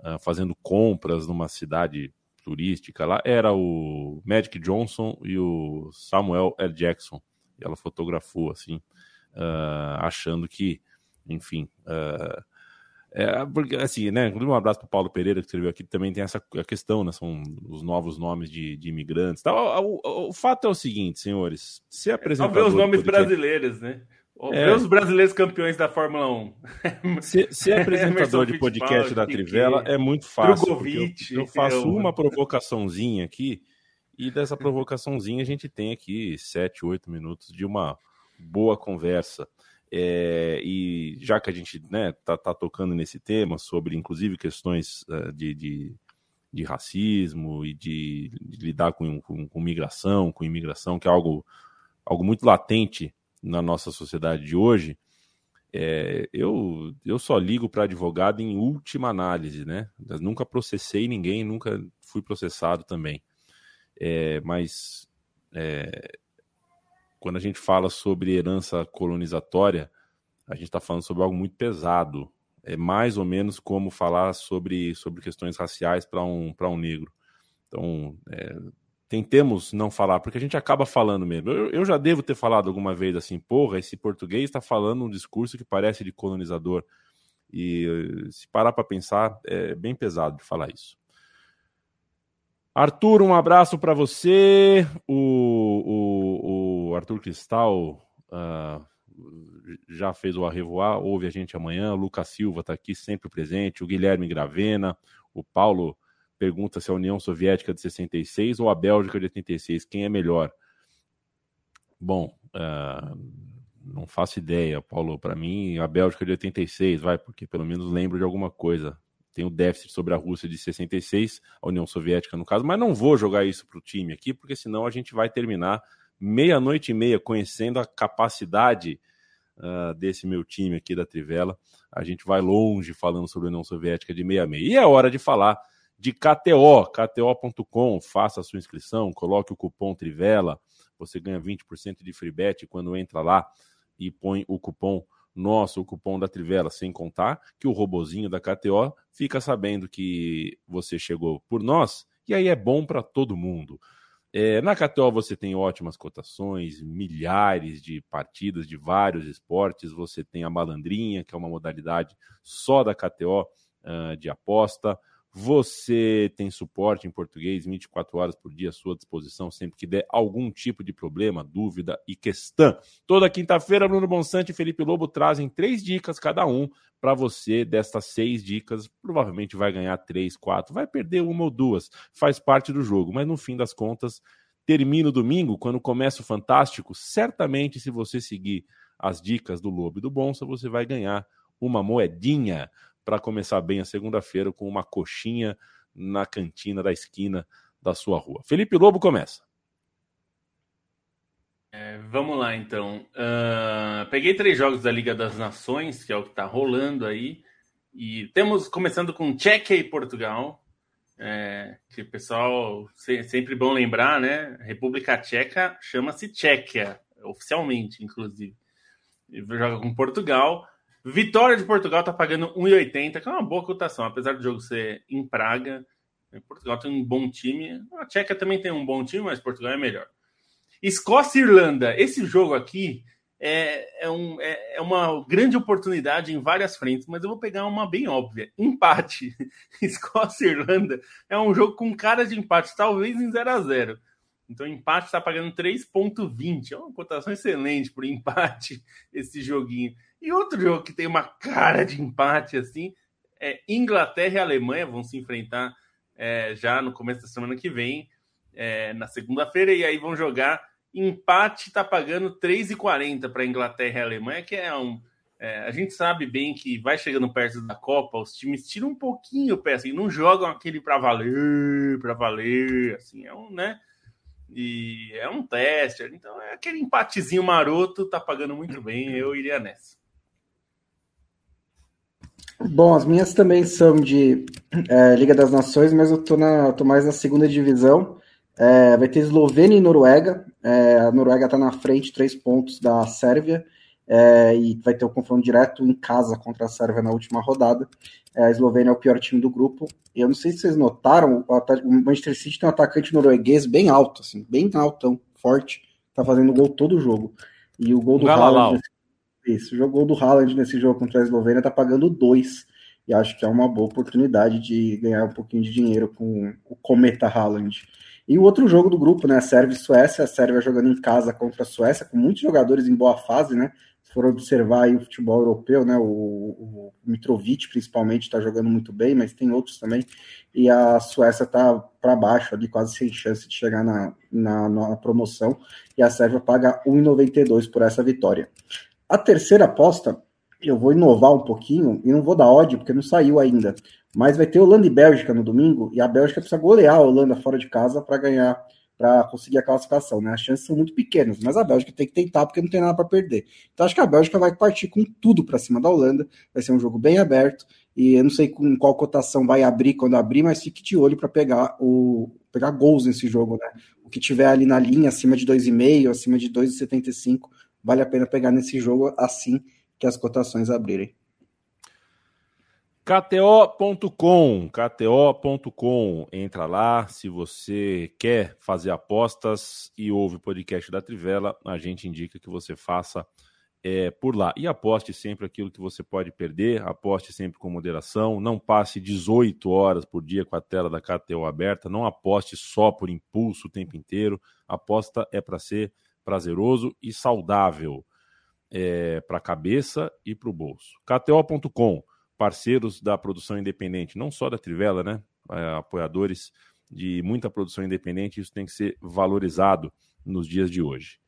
uh, fazendo compras numa cidade turística lá. Era o Magic Johnson e o Samuel L. Jackson. E ela fotografou assim uh, achando que, enfim. Uh, é, porque, assim, né? Um abraço para Paulo Pereira, que escreveu aqui, também tem essa questão, né? São os novos nomes de, de imigrantes. Tá, o, o, o, fato é o seguinte, senhores: se apresentar. Só ver os nomes brasileiros, né? É. Os brasileiros campeões da Fórmula 1. Ser, ser apresentador de podcast da Trivela é muito fácil. Eu, eu, faço uma provocaçãozinha aqui, e dessa provocaçãozinha a gente tem aqui sete, oito minutos de uma boa conversa. É, e já que a gente né, tá, tá, tocando nesse tema sobre, inclusive, questões uh, de, de, de, racismo e de, de lidar com, com, com, migração, com imigração, que é algo, algo muito latente na nossa sociedade de hoje, é, eu, eu só ligo para advogado em última análise, né? Eu nunca processei ninguém, nunca fui processado também. É, mas é, quando a gente fala sobre herança colonizatória, a gente está falando sobre algo muito pesado. É mais ou menos como falar sobre, sobre questões raciais para um, um negro. Então, é, tentemos não falar, porque a gente acaba falando mesmo. Eu, eu já devo ter falado alguma vez assim, porra, esse português está falando um discurso que parece de colonizador. E se parar para pensar, é bem pesado de falar isso. Arthur, um abraço para você. O, o, o, Arthur Cristal uh, já fez o arrevoar, ouve a gente amanhã. O Lucas Silva está aqui sempre presente. O Guilherme Gravena. O Paulo pergunta se a União Soviética de 66 ou a Bélgica de 86, quem é melhor? Bom, uh, não faço ideia, Paulo. Para mim, a Bélgica de 86, vai, porque pelo menos lembro de alguma coisa tem o déficit sobre a Rússia de 66, a União Soviética no caso, mas não vou jogar isso para o time aqui, porque senão a gente vai terminar meia-noite e meia conhecendo a capacidade uh, desse meu time aqui da Trivela. A gente vai longe falando sobre a União Soviética de meia-meia. E é hora de falar de KTO, KTO.com, faça a sua inscrição, coloque o cupom Trivela, você ganha 20% de free bet quando entra lá e põe o cupom nosso, o cupom da Trivela, sem contar que o robozinho da KTO fica sabendo que você chegou por nós, e aí é bom para todo mundo. É, na KTO você tem ótimas cotações, milhares de partidas de vários esportes. Você tem a malandrinha, que é uma modalidade só da KTO uh, de aposta. Você tem suporte em português 24 horas por dia à sua disposição, sempre que der algum tipo de problema, dúvida e questão. Toda quinta-feira, Bruno Bonsante e Felipe Lobo trazem três dicas cada um para você. Destas seis dicas, provavelmente vai ganhar três, quatro, vai perder uma ou duas, faz parte do jogo, mas no fim das contas, termina o domingo, quando começa o Fantástico. Certamente, se você seguir as dicas do Lobo e do Bonsa, você vai ganhar uma moedinha para começar bem a segunda-feira com uma coxinha na cantina da esquina da sua rua. Felipe Lobo começa. É, vamos lá, então. Uh, peguei três jogos da Liga das Nações, que é o que está rolando aí. E temos, começando com Tchequia e Portugal. É, que pessoal sempre bom lembrar, né? República Tcheca chama-se Tchequia, oficialmente, inclusive. E joga com Portugal. Vitória de Portugal está pagando 1,80, que é uma boa cotação, apesar do jogo ser em Praga. Portugal tem um bom time. A Tcheca também tem um bom time, mas Portugal é melhor. Escócia e Irlanda. Esse jogo aqui é, é, um, é, é, uma grande oportunidade em várias frentes, mas eu vou pegar uma bem óbvia: empate. Escócia e Irlanda é um jogo com cara de empate, talvez em 0 a 0 Então, empate está pagando 3,20. É uma cotação excelente por empate esse joguinho. E outro jogo que tem uma cara de empate assim é Inglaterra e Alemanha vão se enfrentar é, já no começo da semana que vem, é, na segunda-feira, e aí vão jogar. Empate está pagando 3,40 para Inglaterra e Alemanha, que é um. É, a gente sabe bem que vai chegando perto da Copa, os times tiram um pouquinho o pé, assim, não jogam aquele para valer, para valer, assim, é um, né? E é um teste, então é aquele empatezinho maroto, tá pagando muito bem, eu iria nessa. Bom, as minhas também são de é, Liga das Nações, mas eu tô, na, tô mais na segunda divisão. É, vai ter Eslovênia e Noruega. É, a Noruega está na frente, três pontos da Sérvia. É, e vai ter o um confronto direto em casa contra a Sérvia na última rodada. É, a Eslovênia é o pior time do grupo. Eu não sei se vocês notaram, o Manchester City tem um atacante norueguês bem alto, assim, bem altão, forte. Tá fazendo gol todo o jogo. E o gol do Haaland isso, jogou do Haaland nesse jogo contra a Eslovênia, tá pagando dois. E acho que é uma boa oportunidade de ganhar um pouquinho de dinheiro com o Cometa Haaland. E o outro jogo do grupo, né? Sérvia e Suécia. A Sérvia jogando em casa contra a Suécia, com muitos jogadores em boa fase, né? Se for observar aí o futebol europeu, né? O, o Mitrovic, principalmente, está jogando muito bem, mas tem outros também. E a Suécia está para baixo ali, quase sem chance de chegar na, na, na promoção. E a Sérvia paga 1,92 por essa vitória. A terceira aposta, eu vou inovar um pouquinho e não vou dar ódio porque não saiu ainda. Mas vai ter Holanda e Bélgica no domingo e a Bélgica precisa golear a Holanda fora de casa para ganhar, para conseguir a classificação. Né? As chances são muito pequenas, mas a Bélgica tem que tentar porque não tem nada para perder. Então acho que a Bélgica vai partir com tudo para cima da Holanda. Vai ser um jogo bem aberto e eu não sei com qual cotação vai abrir quando abrir, mas fique de olho para pegar o pegar gols nesse jogo, né? que tiver ali na linha, acima de 2,5, acima de 2,75, vale a pena pegar nesse jogo assim que as cotações abrirem. KTO.com, KTO.com, entra lá. Se você quer fazer apostas e ouve o podcast da Trivela, a gente indica que você faça é, por lá. E aposte sempre aquilo que você pode perder, aposte sempre com moderação, não passe 18 horas por dia com a tela da KTO aberta, não aposte só por impulso o tempo inteiro. Aposta é para ser prazeroso e saudável é, para a cabeça e para o bolso. KTO.com parceiros da produção independente, não só da Trivela, né? É, apoiadores de muita produção independente, isso tem que ser valorizado nos dias de hoje.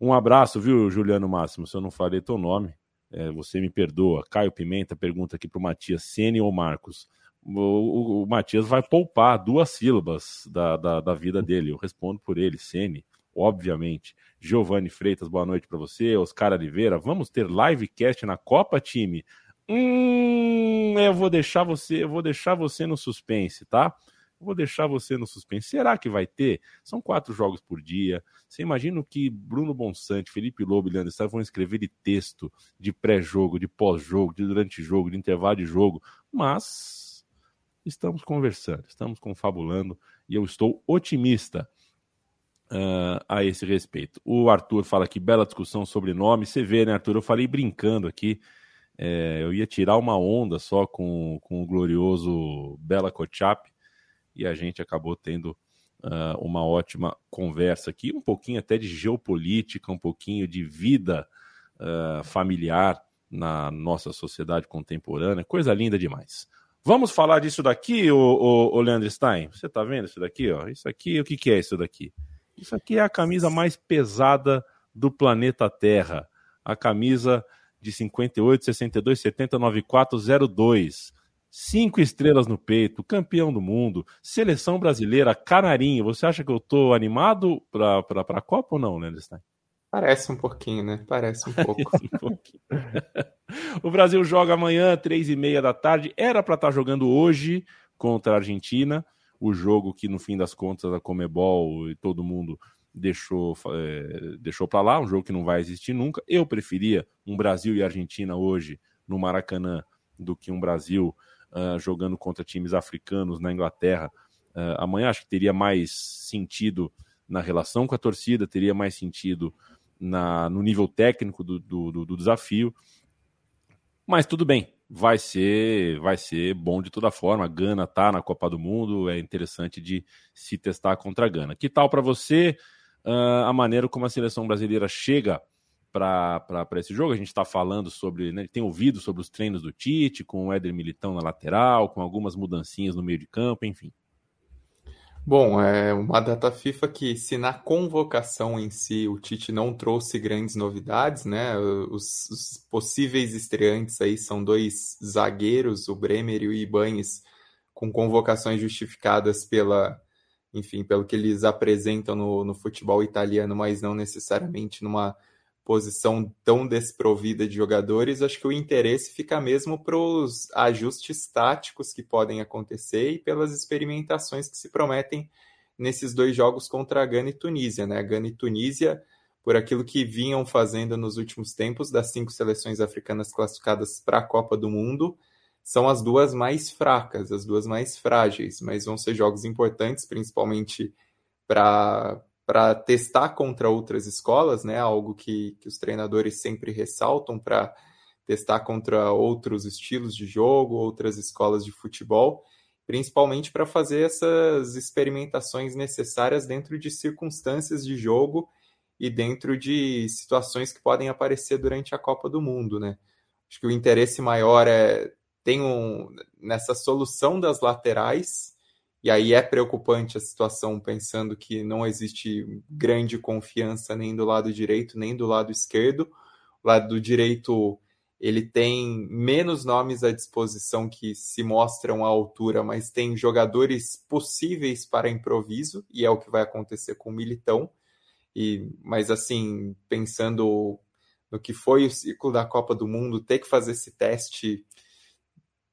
Um abraço, viu, Juliano Máximo? Se eu não falei teu nome, é, você me perdoa. Caio Pimenta pergunta aqui para o Matias, Sene ou Marcos? O, o, o, Matias vai poupar duas sílabas da, da, da, vida dele. Eu respondo por ele, Sene, obviamente. Giovanni Freitas, boa noite para você. Oscar Oliveira, vamos ter livecast na Copa, time? Hum, eu vou deixar você, eu vou deixar você no suspense, tá? Eu vou deixar você no suspense. Será que vai ter? São quatro jogos por dia. Você imagina que Bruno Bonsante, Felipe Lobo e Leandro Sá vão escrever de texto de pré-jogo, de pós-jogo, de durante-jogo, de intervalo de jogo. Mas estamos conversando, estamos confabulando e eu estou otimista uh, a esse respeito. O Arthur fala que bela discussão sobre nome. Você vê, né, Arthur? Eu falei brincando aqui é, eu ia tirar uma onda só com, com o glorioso Bela Kochap e a gente acabou tendo uh, uma ótima conversa aqui, um pouquinho até de geopolítica, um pouquinho de vida uh, familiar na nossa sociedade contemporânea, coisa linda demais. Vamos falar disso daqui, o, Leandro Stein? Você está vendo isso daqui? Ó? Isso aqui, o que, que é isso daqui? Isso aqui é a camisa mais pesada do planeta Terra. A camisa de 58, 62, 70, 94, 02. Cinco estrelas no peito, campeão do mundo, seleção brasileira, canarinho. Você acha que eu tô animado para a Copa ou não, Leandro Stein? Parece um pouquinho, né? Parece um pouco. um pouquinho. o Brasil joga amanhã, três e meia da tarde. Era para estar tá jogando hoje contra a Argentina. O jogo que, no fim das contas, a Comebol e todo mundo deixou, é, deixou para lá, um jogo que não vai existir nunca. Eu preferia um Brasil e Argentina hoje no Maracanã do que um Brasil uh, jogando contra times africanos na Inglaterra. Uh, amanhã acho que teria mais sentido na relação com a torcida, teria mais sentido na, no nível técnico do, do, do desafio. Mas tudo bem, vai ser vai ser bom de toda forma. A Gana tá na Copa do Mundo, é interessante de se testar contra a Gana. Que tal para você? uh, a maneira como a seleção brasileira chega para esse jogo. A gente está falando sobre, né, tem ouvido sobre os treinos do Tite, com o Éder Militão na lateral, com algumas mudancinhas no meio de campo, enfim. Bom, é uma data FIFA que, se na convocação em si o Tite não trouxe grandes novidades, né? Os, os possíveis estreantes aí são dois zagueiros, o Bremer e o Ibanes, com convocações justificadas pela enfim, pelo que eles apresentam no, no futebol italiano, mas não necessariamente numa posição tão desprovida de jogadores, acho que o interesse fica mesmo para os ajustes táticos que podem acontecer e pelas experimentações que se prometem nesses dois jogos contra a Gana e Tunísia. Né? A Gana e Tunísia, por aquilo que vinham fazendo nos últimos tempos, das cinco seleções africanas classificadas para a Copa do Mundo, são as duas mais fracas, as duas mais frágeis, mas vão ser jogos importantes, principalmente para testar contra outras escolas, né? Algo que, que os treinadores sempre ressaltam para testar contra outros estilos de jogo, outras escolas de futebol, principalmente para fazer essas experimentações necessárias dentro de circunstâncias de jogo e dentro de situações que podem aparecer durante a Copa do Mundo, né? Acho que o interesse maior é tem um, nessa solução das laterais, e aí é preocupante a situação pensando que não existe grande confiança nem do lado direito nem do lado esquerdo. O lado direito ele tem menos nomes à disposição que se mostram à altura, mas tem jogadores possíveis para improviso, e é o que vai acontecer com o Militão. E, mas assim, pensando no que foi o ciclo da Copa do Mundo, ter que fazer esse teste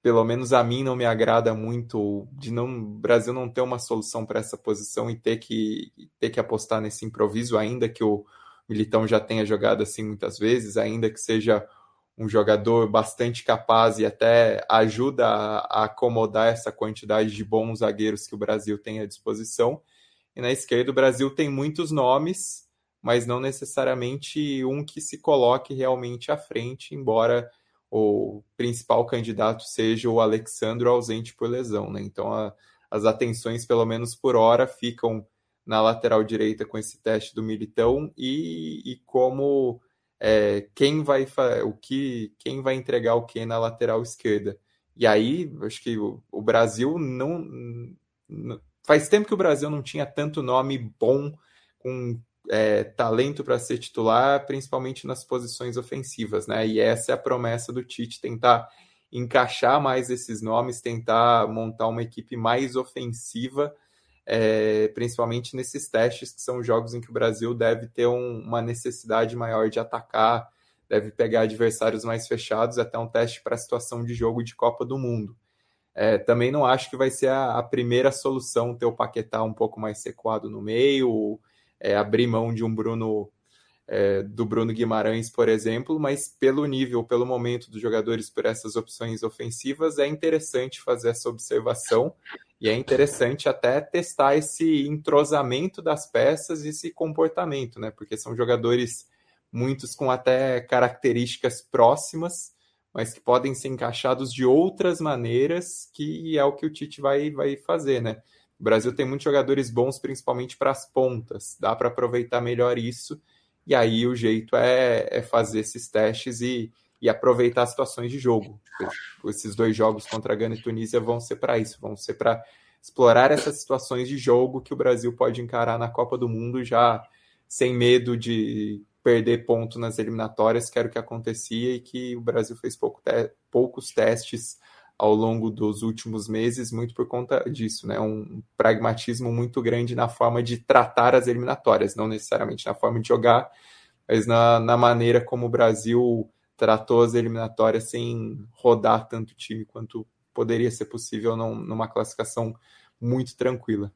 pelo menos a mim não me agrada muito de não o Brasil não ter uma solução para essa posição e ter que ter que apostar nesse improviso ainda que o Militão já tenha jogado assim muitas vezes, ainda que seja um jogador bastante capaz e até ajuda a, a acomodar essa quantidade de bons zagueiros que o Brasil tem à disposição. E na esquerda o Brasil tem muitos nomes, mas não necessariamente um que se coloque realmente à frente, embora o principal candidato seja o Alexandro ausente por lesão, né? Então a, as atenções, pelo menos por hora, ficam na lateral direita com esse teste do Militão e, e como é, quem vai o que quem vai entregar o que na lateral esquerda. E aí, acho que o, o Brasil não, não, faz tempo que o Brasil não tinha tanto nome bom com é, talento para ser titular, principalmente nas posições ofensivas, né? E essa é a promessa do Tite tentar encaixar mais esses nomes, tentar montar uma equipe mais ofensiva, é, principalmente nesses testes que são jogos em que o Brasil deve ter um, uma necessidade maior de atacar, deve pegar adversários mais fechados, até um teste para a situação de jogo de Copa do Mundo. É, também não acho que vai ser a, a, primeira solução ter o Paquetá um pouco mais sequado no meio, é, abrir mão de um Bruno é, do Bruno Guimarães, por exemplo, mas pelo nível, pelo momento dos jogadores por essas opções ofensivas, é interessante fazer essa observação e é interessante até testar esse entrosamento das peças e esse comportamento, né? Porque são jogadores muitos com até características próximas, mas que podem ser encaixados de outras maneiras, que é o que o Tite vai, vai fazer, né? O Brasil tem muitos jogadores bons, principalmente para as pontas. Dá para aproveitar melhor isso. E aí o jeito é, é fazer esses testes e, e, aproveitar as situações de jogo. Esses dois jogos contra Gana e Tunísia vão ser para isso, vão ser para explorar essas situações de jogo que o Brasil pode encarar na Copa do Mundo já sem medo de perder ponto nas eliminatórias, que era o que acontecia e que o Brasil fez pouco te poucos testes ao longo dos últimos meses, muito por conta disso, né? Um pragmatismo muito grande na forma de tratar as eliminatórias, não necessariamente na forma de jogar, mas na, na maneira como o Brasil tratou as eliminatórias sem rodar tanto time quanto poderia ser possível num, numa classificação muito tranquila.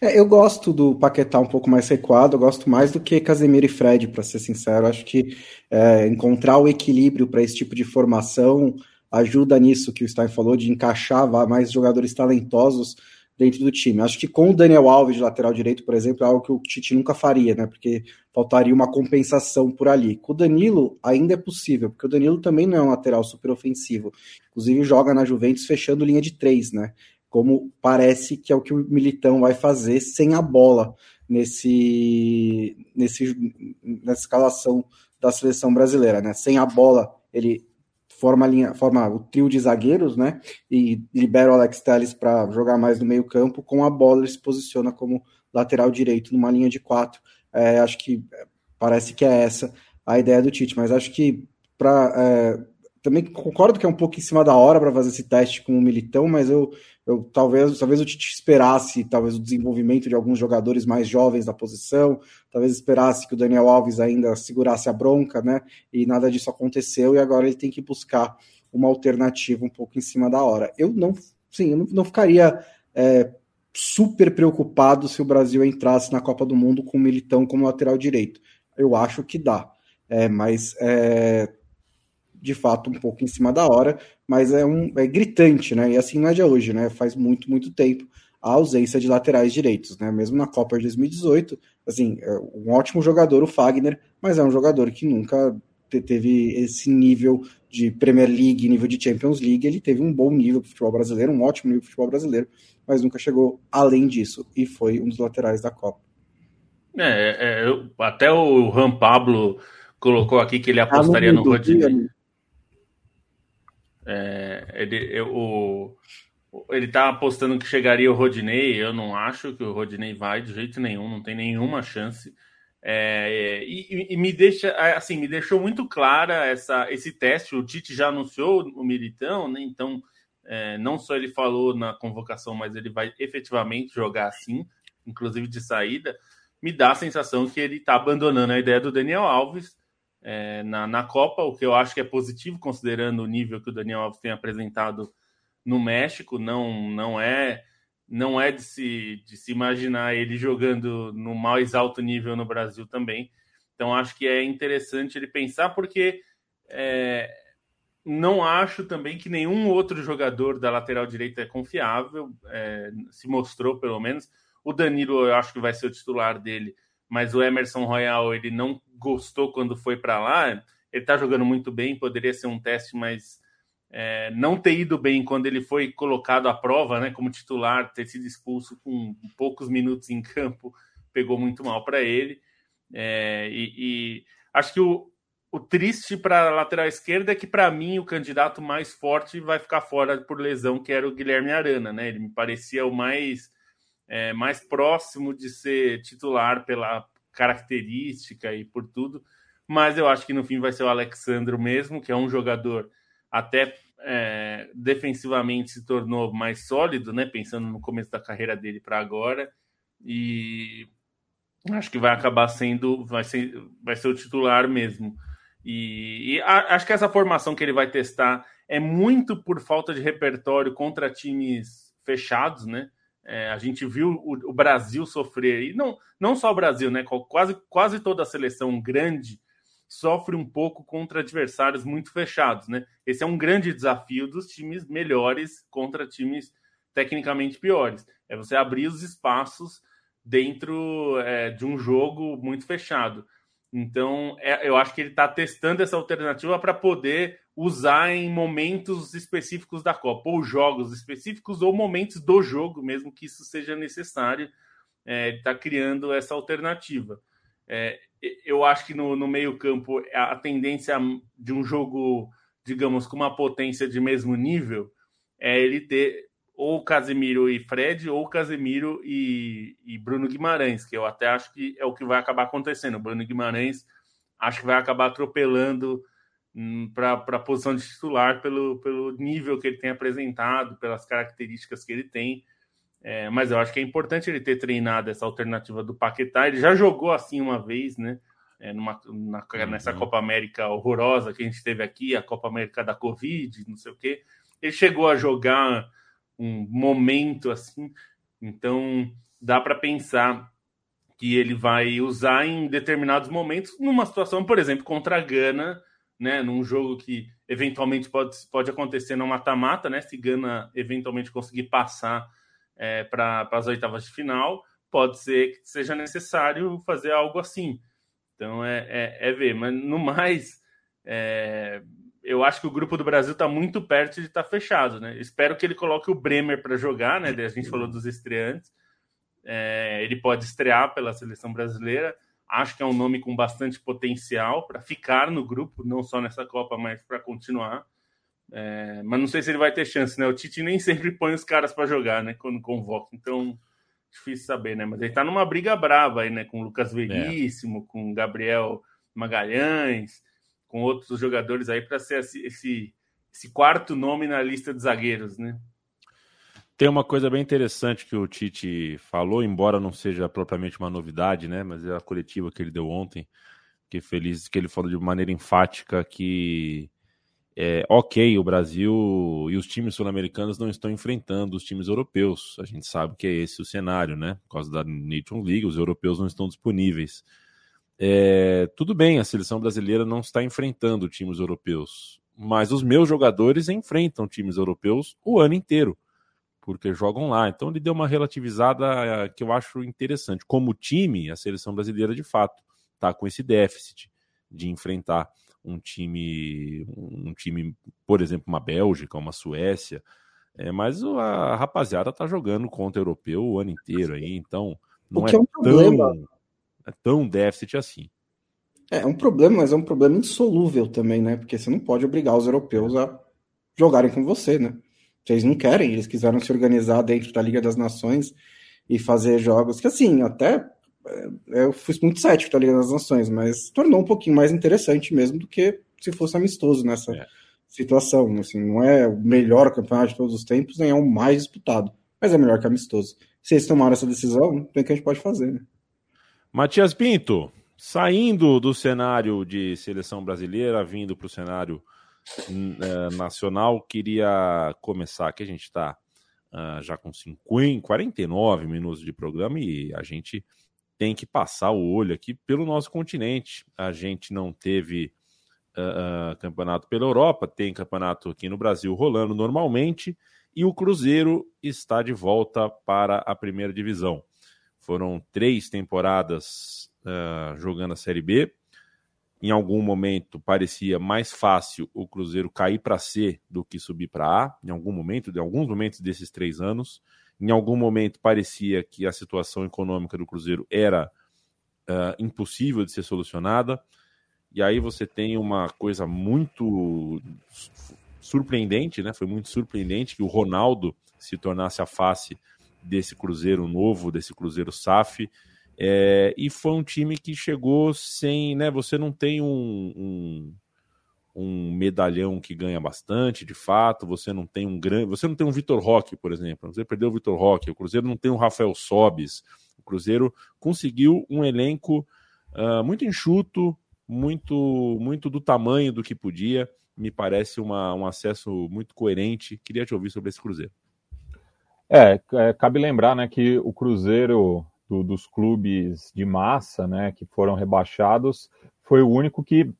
É, eu gosto do Paquetá um pouco mais recuado, eu gosto mais do que Casemiro e Fred, para ser sincero. Acho que é, encontrar o equilíbrio para esse tipo de formação ajuda nisso que o Stein falou, de encaixar mais jogadores talentosos dentro do time. Acho que com o Daniel Alves de lateral direito, por exemplo, é algo que o Tite nunca faria, né? Porque faltaria uma compensação por ali. Com o Danilo ainda é possível, porque o Danilo também não é um lateral super ofensivo. Inclusive joga na Juventus fechando linha de três, né? Como parece que é o que o Militão vai fazer sem a bola nesse, nesse nessa escalação da seleção brasileira, né? Sem a bola, ele forma, linha, forma o trio de zagueiros, né? E libera o Alex Telles para jogar mais no meio-campo. Com a bola, ele se posiciona como lateral direito numa linha de quatro. É, acho que é, parece que é essa a ideia do Tite, mas acho que para é, também concordo que é um pouco em cima da hora para fazer esse teste com o Militão, mas eu, eu talvez, talvez eu te esperasse talvez o desenvolvimento de alguns jogadores mais jovens da posição, talvez esperasse que o Daniel Alves ainda segurasse a bronca, né? E nada disso aconteceu e agora ele tem que buscar uma alternativa um pouco em cima da hora. Eu não, sim, eu não, ficaria é, super preocupado se o Brasil entrasse na Copa do Mundo com o Militão como lateral direito. Eu acho que dá, é, mas é, de fato um pouco em cima da hora, mas é, um, é gritante, né? E assim não é de hoje, né? Faz muito, muito tempo a ausência de laterais direitos, né? Mesmo na Copa de 2018, assim, é um ótimo jogador o Fagner, mas é um jogador que nunca teve esse nível de Premier League, nível de Champions League, ele teve um bom nível do futebol brasileiro, um ótimo nível do futebol brasileiro, mas nunca chegou além disso e foi um dos laterais da Copa. É, é até o Ram Pablo colocou aqui que ele ah, apostaria ah, no, no Rodinei. É, ele, eu, o, ele tá apostando que chegaria o Rodinei. Eu não acho que o Rodinei vai de jeito nenhum, não tem nenhuma chance. É, e, e, me deixa assim, me deixou muito clara essa, esse teste. O Tite já anunciou o Militão, né? Então, é, não só ele falou na convocação, mas ele vai efetivamente jogar assim, inclusive de saída. Me dá a sensação que ele está abandonando a ideia do Daniel Alves é, na, na Copa, o que eu acho que é positivo, considerando o nível que o Daniel Alves tem apresentado no México. Não, não é não é de se, de se imaginar ele jogando no mais alto nível no Brasil também. Então acho que é interessante ele pensar, porque é, não acho também que nenhum outro jogador da lateral direita é confiável, é, se mostrou pelo menos. O Danilo eu acho que vai ser o titular dele, mas o Emerson Royal ele não gostou quando foi para lá. Ele está jogando muito bem, poderia ser um teste, mas é, não ter ido bem quando ele foi colocado à prova, né, como titular, ter sido expulso com poucos minutos em campo, pegou muito mal para ele. É, e, e, acho que o, o triste para a lateral esquerda é que, para mim, o candidato mais forte vai ficar fora por lesão, que era o Guilherme Arana. Né? Ele me parecia o mais, é, mais próximo de ser titular pela característica e por tudo. Mas eu acho que no fim vai ser o Alexandro mesmo, que é um jogador até é, defensivamente se tornou mais sólido, né? Pensando no começo da carreira dele para agora. E acho que vai acabar sendo, vai ser, vai ser o titular mesmo. E, e a, acho que essa formação que ele vai testar é muito por falta de repertório contra times fechados, né? É, a gente viu o, o, Brasil sofrer, e não, não só o Brasil, né? Quase, quase toda a seleção grande sofre um pouco contra adversários muito fechados, né? Esse é um grande desafio dos times melhores contra times tecnicamente piores. É você abrir os espaços dentro é, de um jogo muito fechado. Então, é, eu acho que ele está testando essa alternativa para poder usar em momentos específicos da Copa, ou jogos específicos, ou momentos do jogo, mesmo que isso seja necessário. É, ele está criando essa alternativa. É, eu acho que no, no meio-campo a tendência de um jogo, digamos, com uma potência de mesmo nível é ele ter ou Casemiro e Fred, ou Casemiro e, e, Bruno Guimarães, que eu até acho que é o que vai acabar acontecendo. O Bruno Guimarães acho que vai acabar atropelando hum, para a posição de titular pelo, pelo nível que ele tem apresentado, pelas características que ele tem. É, mas eu acho que é importante ele ter treinado essa alternativa do Paquetá. Ele já jogou assim uma vez, né? É, numa, na, nessa uhum. Copa América horrorosa que a gente teve aqui, a Copa América da Covid, não sei o quê. Ele chegou a jogar um momento assim. Então, dá para pensar que ele vai usar em determinados momentos, numa situação, por exemplo, contra a Gana, né, num jogo que eventualmente pode, pode acontecer no mata-mata, né, se Gana eventualmente conseguir passar é, para as oitavas de final, pode ser que seja necessário fazer algo assim. Então é, é, é ver, mas no mais, é, eu acho que o grupo do Brasil está muito perto de estar tá fechado, né? Espero que ele coloque o Bremer para jogar, né? A gente falou dos estreantes. É, ele pode estrear pela seleção brasileira. Acho que é um nome com bastante potencial para ficar no grupo, não só nessa Copa, mas para continuar. É, mas não sei se ele vai ter chance, né? O Tite nem sempre põe os caras para jogar, né? Quando convoca. Então, difícil saber, né? Mas ele está numa briga brava aí, né? Com o Lucas Veríssimo, é. com o Gabriel Magalhães com outros jogadores aí para ser esse, esse, quarto nome na lista de zagueiros, né? Tem uma coisa bem interessante que o Tite falou, embora não seja propriamente uma novidade, né? Mas é a coletiva que ele deu ontem, que feliz que ele falou de maneira enfática que é, ok, o Brasil e os times sul-americanos não estão enfrentando os times europeus. A gente sabe que é esse o cenário, né? Por causa da Nations League, os europeus não estão disponíveis. É, tudo bem, a seleção brasileira não está enfrentando times europeus, mas os meus jogadores enfrentam times europeus o ano inteiro, porque jogam lá. Então ele deu uma relativizada eh, que eu acho interessante. Como time, a seleção brasileira de fato está com esse déficit de enfrentar um time, um time, por exemplo, uma Bélgica, uma Suécia. É, mas a rapaziada tá jogando contra o europeu o ano inteiro aí, então não é, é um tão problema é tão déficit assim. É, é um problema, mas é um problema insolúvel também, né? Porque você não pode obrigar os europeus a jogarem com você, né? Eles não querem, eles quiseram se organizar dentro da Liga das Nações e fazer jogos que, assim, até é, eu fui muito cético da Liga das Nações, mas tornou um pouquinho mais interessante mesmo do que se fosse amistoso nessa é. situação. Assim, não é o melhor campeonato de todos os tempos, nem é o mais disputado, mas é melhor que amistoso. Se eles tomaram essa decisão, tem o que a gente pode fazer, né? Matias Pinto, saindo do cenário de seleção brasileira, vindo para o cenário uh, nacional, queria começar que a gente está uh, já com 50, 49 minutos de programa e a gente tem que passar o olho aqui pelo nosso continente. A gente não teve uh, campeonato pela Europa, tem campeonato aqui no Brasil rolando normalmente e o Cruzeiro está de volta para a primeira divisão. Foram três temporadas uh, jogando a Série B. Em algum momento parecia mais fácil o Cruzeiro cair para C do que subir para A. Em algum momento, de alguns momentos desses três anos. Em algum momento parecia que a situação econômica do Cruzeiro era uh, impossível de ser solucionada. E aí você tem uma coisa muito surpreendente, né? Foi muito surpreendente que o Ronaldo se tornasse a face desse Cruzeiro novo, desse Cruzeiro SAF. É, e foi um time que chegou sem, né? Você não tem um, um, um, medalhão que ganha bastante, de fato. Você não tem um grande, você não tem um Vitor Roque, por exemplo. Você perdeu o Vitor Roque. O Cruzeiro não tem um Rafael Sobis. O Cruzeiro conseguiu um elenco uh, muito enxuto, muito, muito do tamanho do que podia. Me parece uma, um acesso muito coerente. Queria te ouvir sobre esse Cruzeiro. É, é cabe lembrar, né, que o Cruzeiro do, dos clubes de massa, né, que foram rebaixados, foi o único que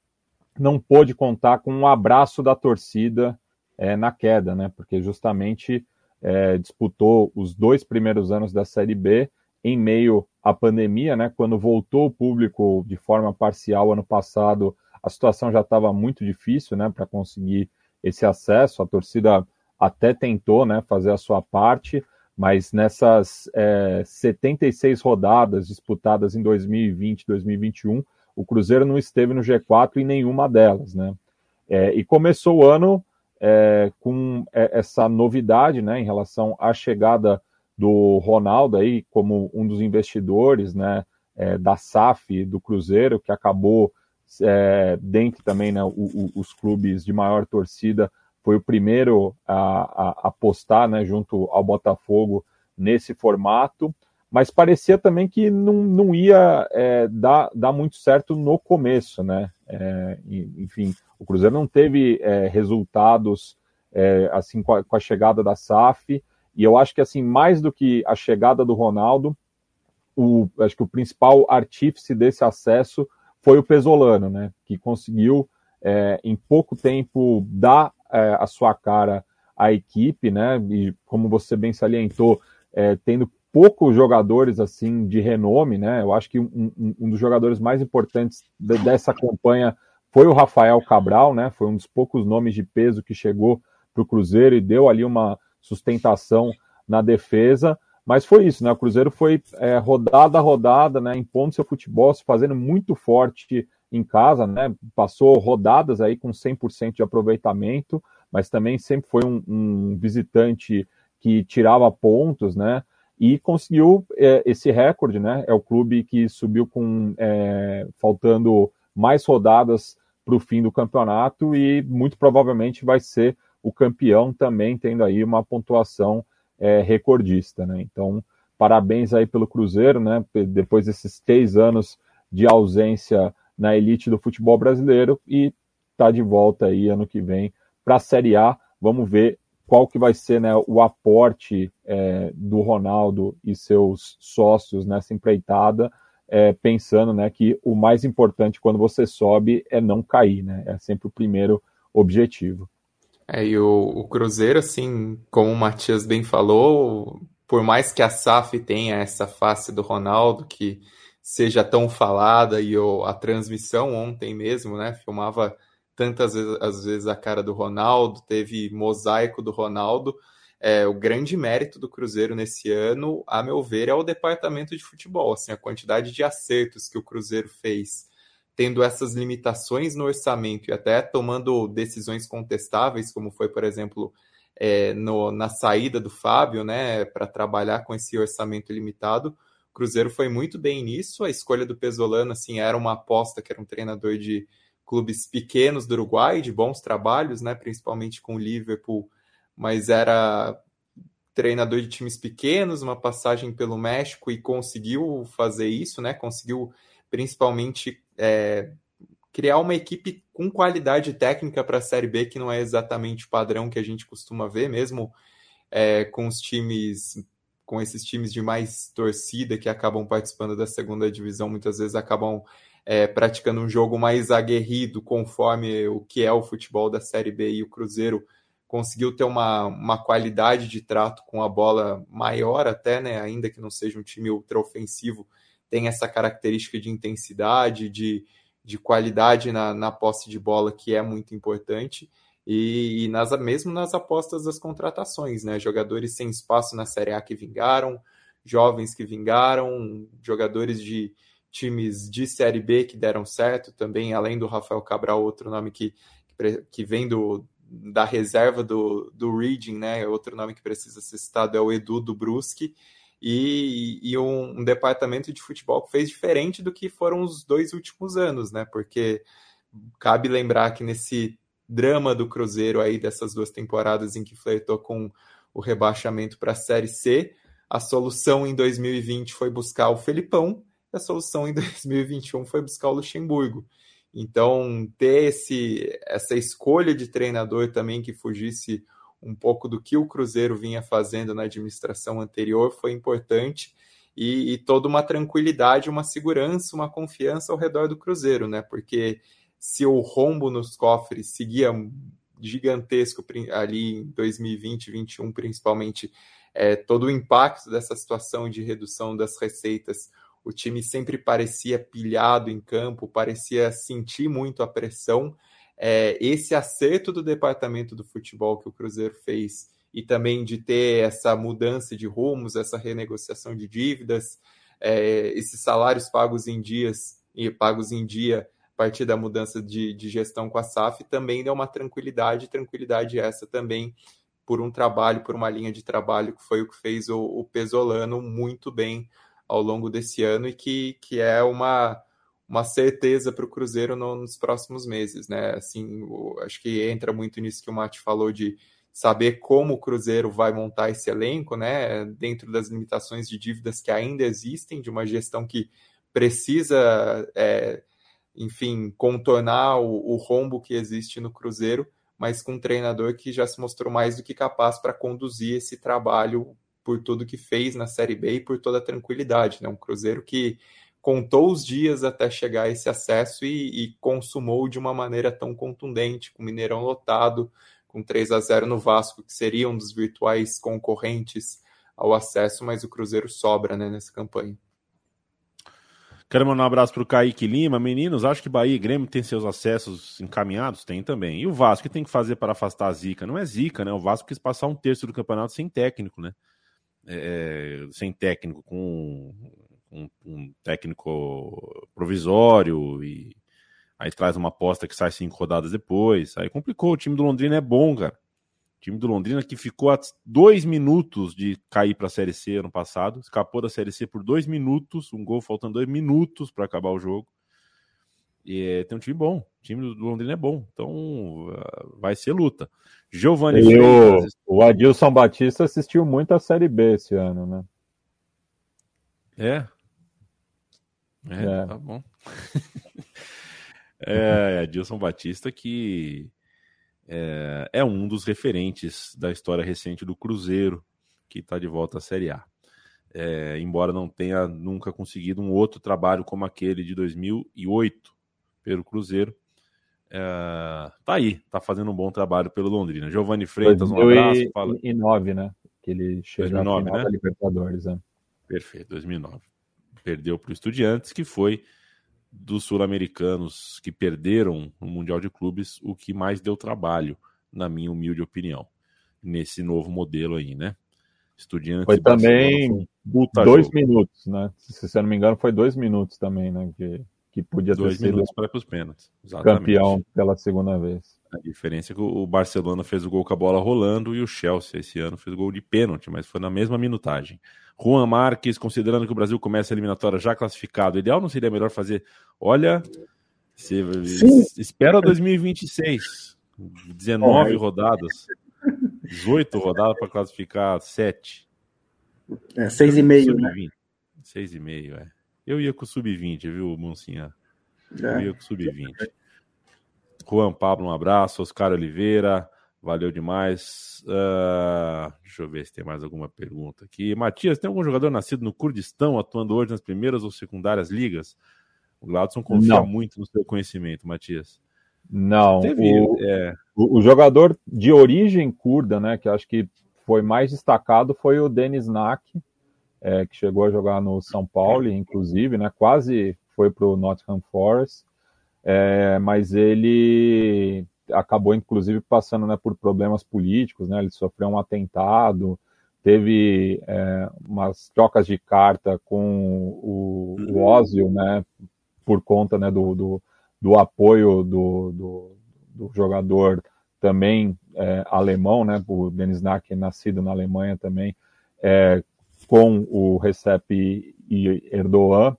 não pôde contar com um abraço da torcida é, na queda, né, porque justamente é, disputou os dois primeiros anos da Série B em meio à pandemia, né, quando voltou o público de forma parcial ano passado, a situação já estava muito difícil, né, para conseguir esse acesso, a torcida até tentou, né, fazer a sua parte, mas nessas é, 76 rodadas disputadas em 2020 2021, o Cruzeiro não esteve no G4 em nenhuma delas, né? É, e começou o ano é, com é, essa novidade, né, em relação à chegada do Ronaldo aí como um dos investidores, né, é, da SAF do Cruzeiro, que acabou é, dentre também né, o, o, os clubes de maior torcida foi o primeiro a, a apostar né, junto ao Botafogo nesse formato, mas parecia também que não, não ia é, dar, dar muito certo no começo, né? É, enfim, o Cruzeiro não teve é, resultados é, assim com a, com a, chegada da SAF, e eu acho que assim mais do que a chegada do Ronaldo, o, acho que o principal artífice desse acesso foi o Pesolano, né? Que conseguiu é, em pouco tempo dar é, a sua cara à equipe, né? E como você bem salientou, é, tendo poucos jogadores assim de renome, né? Eu acho que um, um, dos jogadores mais importantes de, dessa campanha foi o Rafael Cabral, né? Foi um dos poucos nomes de peso que chegou para o Cruzeiro e deu ali uma sustentação na defesa. Mas foi isso, né? O Cruzeiro foi é, rodada a rodada, né? Impondo seu futebol, se fazendo muito forte em casa, né? Passou rodadas aí com 100% de aproveitamento, mas também sempre foi um, um, visitante que tirava pontos, né? E conseguiu é, esse recorde, né? É o clube que subiu com é, faltando mais rodadas para o fim do campeonato e muito provavelmente vai ser o campeão também tendo aí uma pontuação é, recordista, né? Então, parabéns aí pelo Cruzeiro, né? Depois desses três anos de ausência na elite do futebol brasileiro e está de volta aí ano que vem para a Série A. Vamos ver qual que vai ser né, o aporte é, do Ronaldo e seus sócios nessa empreitada, é, pensando né, que o mais importante quando você sobe é não cair, né? É sempre o primeiro objetivo. É, e o, o Cruzeiro, assim, como o Matias bem falou, por mais que a SAF tenha essa face do Ronaldo, que seja tão falada e a transmissão ontem mesmo, né? Filmava tantas vezes, às vezes a cara do Ronaldo, teve mosaico do Ronaldo. É, o grande mérito do Cruzeiro nesse ano, a meu ver, é o departamento de futebol. Assim, a quantidade de acertos que o Cruzeiro fez, tendo essas limitações no orçamento e até tomando decisões contestáveis, como foi, por exemplo, é, no, na saída do Fábio, né, para trabalhar com esse orçamento limitado. Cruzeiro foi muito bem nisso. A escolha do Pesolano assim era uma aposta que era um treinador de clubes pequenos do Uruguai, de bons trabalhos, né, principalmente com o Liverpool, mas era treinador de times pequenos, uma passagem pelo México e conseguiu fazer isso, né? Conseguiu principalmente é, criar uma equipe com qualidade técnica para a Série B, que não é exatamente o padrão que a gente costuma ver, mesmo é, com os times, com esses times de mais torcida que acabam participando da segunda divisão, muitas vezes acabam é, praticando um jogo mais aguerrido, conforme o que é o futebol da Série B, e o Cruzeiro conseguiu ter uma, uma qualidade de trato com a bola maior até, né, ainda que não seja um time ultra ofensivo, tem essa característica de intensidade, de de qualidade na, na posse de bola, que é muito importante. E, e, nas, mesmo nas apostas das contratações, né? Jogadores sem espaço na Série A que vingaram, jovens que vingaram, jogadores de times de Série B que deram certo também, além do Rafael Cabral, outro nome que, que vem do, da reserva do, do Reading, né? Outro nome que precisa ser citado é o Edu do Brusque e, e um, um, departamento de futebol que fez diferente do que foram os dois últimos anos, né? Porque cabe lembrar que nesse drama do Cruzeiro aí dessas duas temporadas em que flertou com o rebaixamento para a Série C, a solução em 2020 foi buscar o Felipão, a solução em 2021 foi buscar o Luxemburgo. Então, ter esse, essa escolha de treinador também que fugisse um pouco do que o Cruzeiro vinha fazendo na administração anterior foi importante e, e, toda uma tranquilidade, uma segurança, uma confiança ao redor do Cruzeiro, né? Porque se o rombo nos cofres seguia gigantesco ali em 2020, 2021, principalmente, é, todo o impacto dessa situação de redução das receitas, o time sempre parecia pilhado em campo, parecia sentir muito a pressão. É, esse acerto do departamento do futebol que o Cruzeiro fez e também de ter essa mudança de rumos, essa renegociação de dívidas, é, esses salários pagos em dias e pagos em dia partir da mudança de, de gestão com a SAF também deu uma tranquilidade, tranquilidade essa também por um trabalho, por uma linha de trabalho que foi o que fez o, o Pesolano muito bem ao longo desse ano e que, que é uma uma certeza para o Cruzeiro no, nos próximos meses, né? Assim, acho que entra muito nisso que o Mate falou de saber como o Cruzeiro vai montar esse elenco, né? Dentro das limitações de dívidas que ainda existem, de uma gestão que precisa, é, enfim, contornar o, o rombo que existe no Cruzeiro, mas com um treinador que já se mostrou mais do que capaz para conduzir esse trabalho por tudo que fez na Série B e por toda a tranquilidade, né? Um Cruzeiro que contou os dias até chegar a esse acesso e, e, consumou de uma maneira tão contundente, com o Mineirão lotado, com 3 a 0 no Vasco, que seria um dos virtuais concorrentes ao acesso, mas o Cruzeiro sobra né, nessa campanha. Quero mandar um abraço para o Kaique Lima. Meninos, acho que Bahia e Grêmio têm seus acessos encaminhados? Tem também. E o Vasco, que tem que fazer para afastar a zica? Não é zica, né? O Vasco quis passar um terço do campeonato sem técnico, né? É, sem técnico, com um, um técnico provisório e aí traz uma aposta que sai cinco rodadas depois. Aí complicou. O time do Londrina é bom, cara. Time do Londrina que ficou a dois minutos de cair para a Série C ano passado, escapou da Série C por dois minutos, um gol faltando dois minutos para acabar o jogo. E é, tem um time bom. O time do Londrina é bom. Então vai ser luta. Giovanni e Freitas... o, o Adilson Batista assistiu muito a Série B esse ano, né? É, é, é. tá bom. é, Adilson Batista que é, é, um dos referentes da história recente do Cruzeiro, que está de volta à Série A. É, embora não tenha nunca conseguido um outro trabalho como aquele de 2008 pelo Cruzeiro, é, tá aí, tá fazendo um bom trabalho pelo Londrina. Giovanni Freitas, um abraço. Fala... 2009, né? Que ele chegou 2009, na né? Libertadores. Né? Perfeito, 2009 perdeu para o Estudiantes, que foi dos sul-americanos que perderam no Mundial de Clubes o que mais deu trabalho, na minha humilde opinião, nesse novo modelo aí, né? Estudiantes foi também dois jogo. minutos, né? Se você não me engano, foi dois minutos também, né? Que, que podia dois ter minutos para os pênaltis. Exatamente. Campeão pela segunda vez. A diferença é que o Barcelona fez o gol com a bola rolando e o Chelsea esse ano fez o gol de pênalti, mas foi na mesma minutagem. Juan Marques, considerando que o Brasil começa a eliminatória já classificado, ideal não seria melhor fazer? Olha, se, espera 2026, 19 é. rodadas, 18 rodadas para classificar 7. É, 6,5, né? 6,5, é. Eu ia com o sub-20, viu, Monsinha? É. Eu ia com o sub-20. Juan Pablo, um abraço. Oscar Oliveira, valeu demais. Uh, deixa eu ver se tem mais alguma pergunta aqui. Matias, tem algum jogador nascido no Kurdistão atuando hoje nas primeiras ou secundárias ligas? O Gladson confia Não. muito no seu conhecimento, Matias. Não, Teve, o, é... o, o, jogador de origem curda, né, que acho que foi mais destacado, foi o Denis Nak, é, que chegou a jogar no São Paulo, inclusive, né, quase foi para o Nottingham Forest, é, mas ele acabou, inclusive, passando né, por problemas políticos, né, ele sofreu um atentado, teve é, umas trocas de carta com o, o Ozil, né, por conta né, do, do do apoio do, do, do jogador também é, alemão, né, o Denis Nack, nascido na Alemanha também, é, com o Recep Erdogan,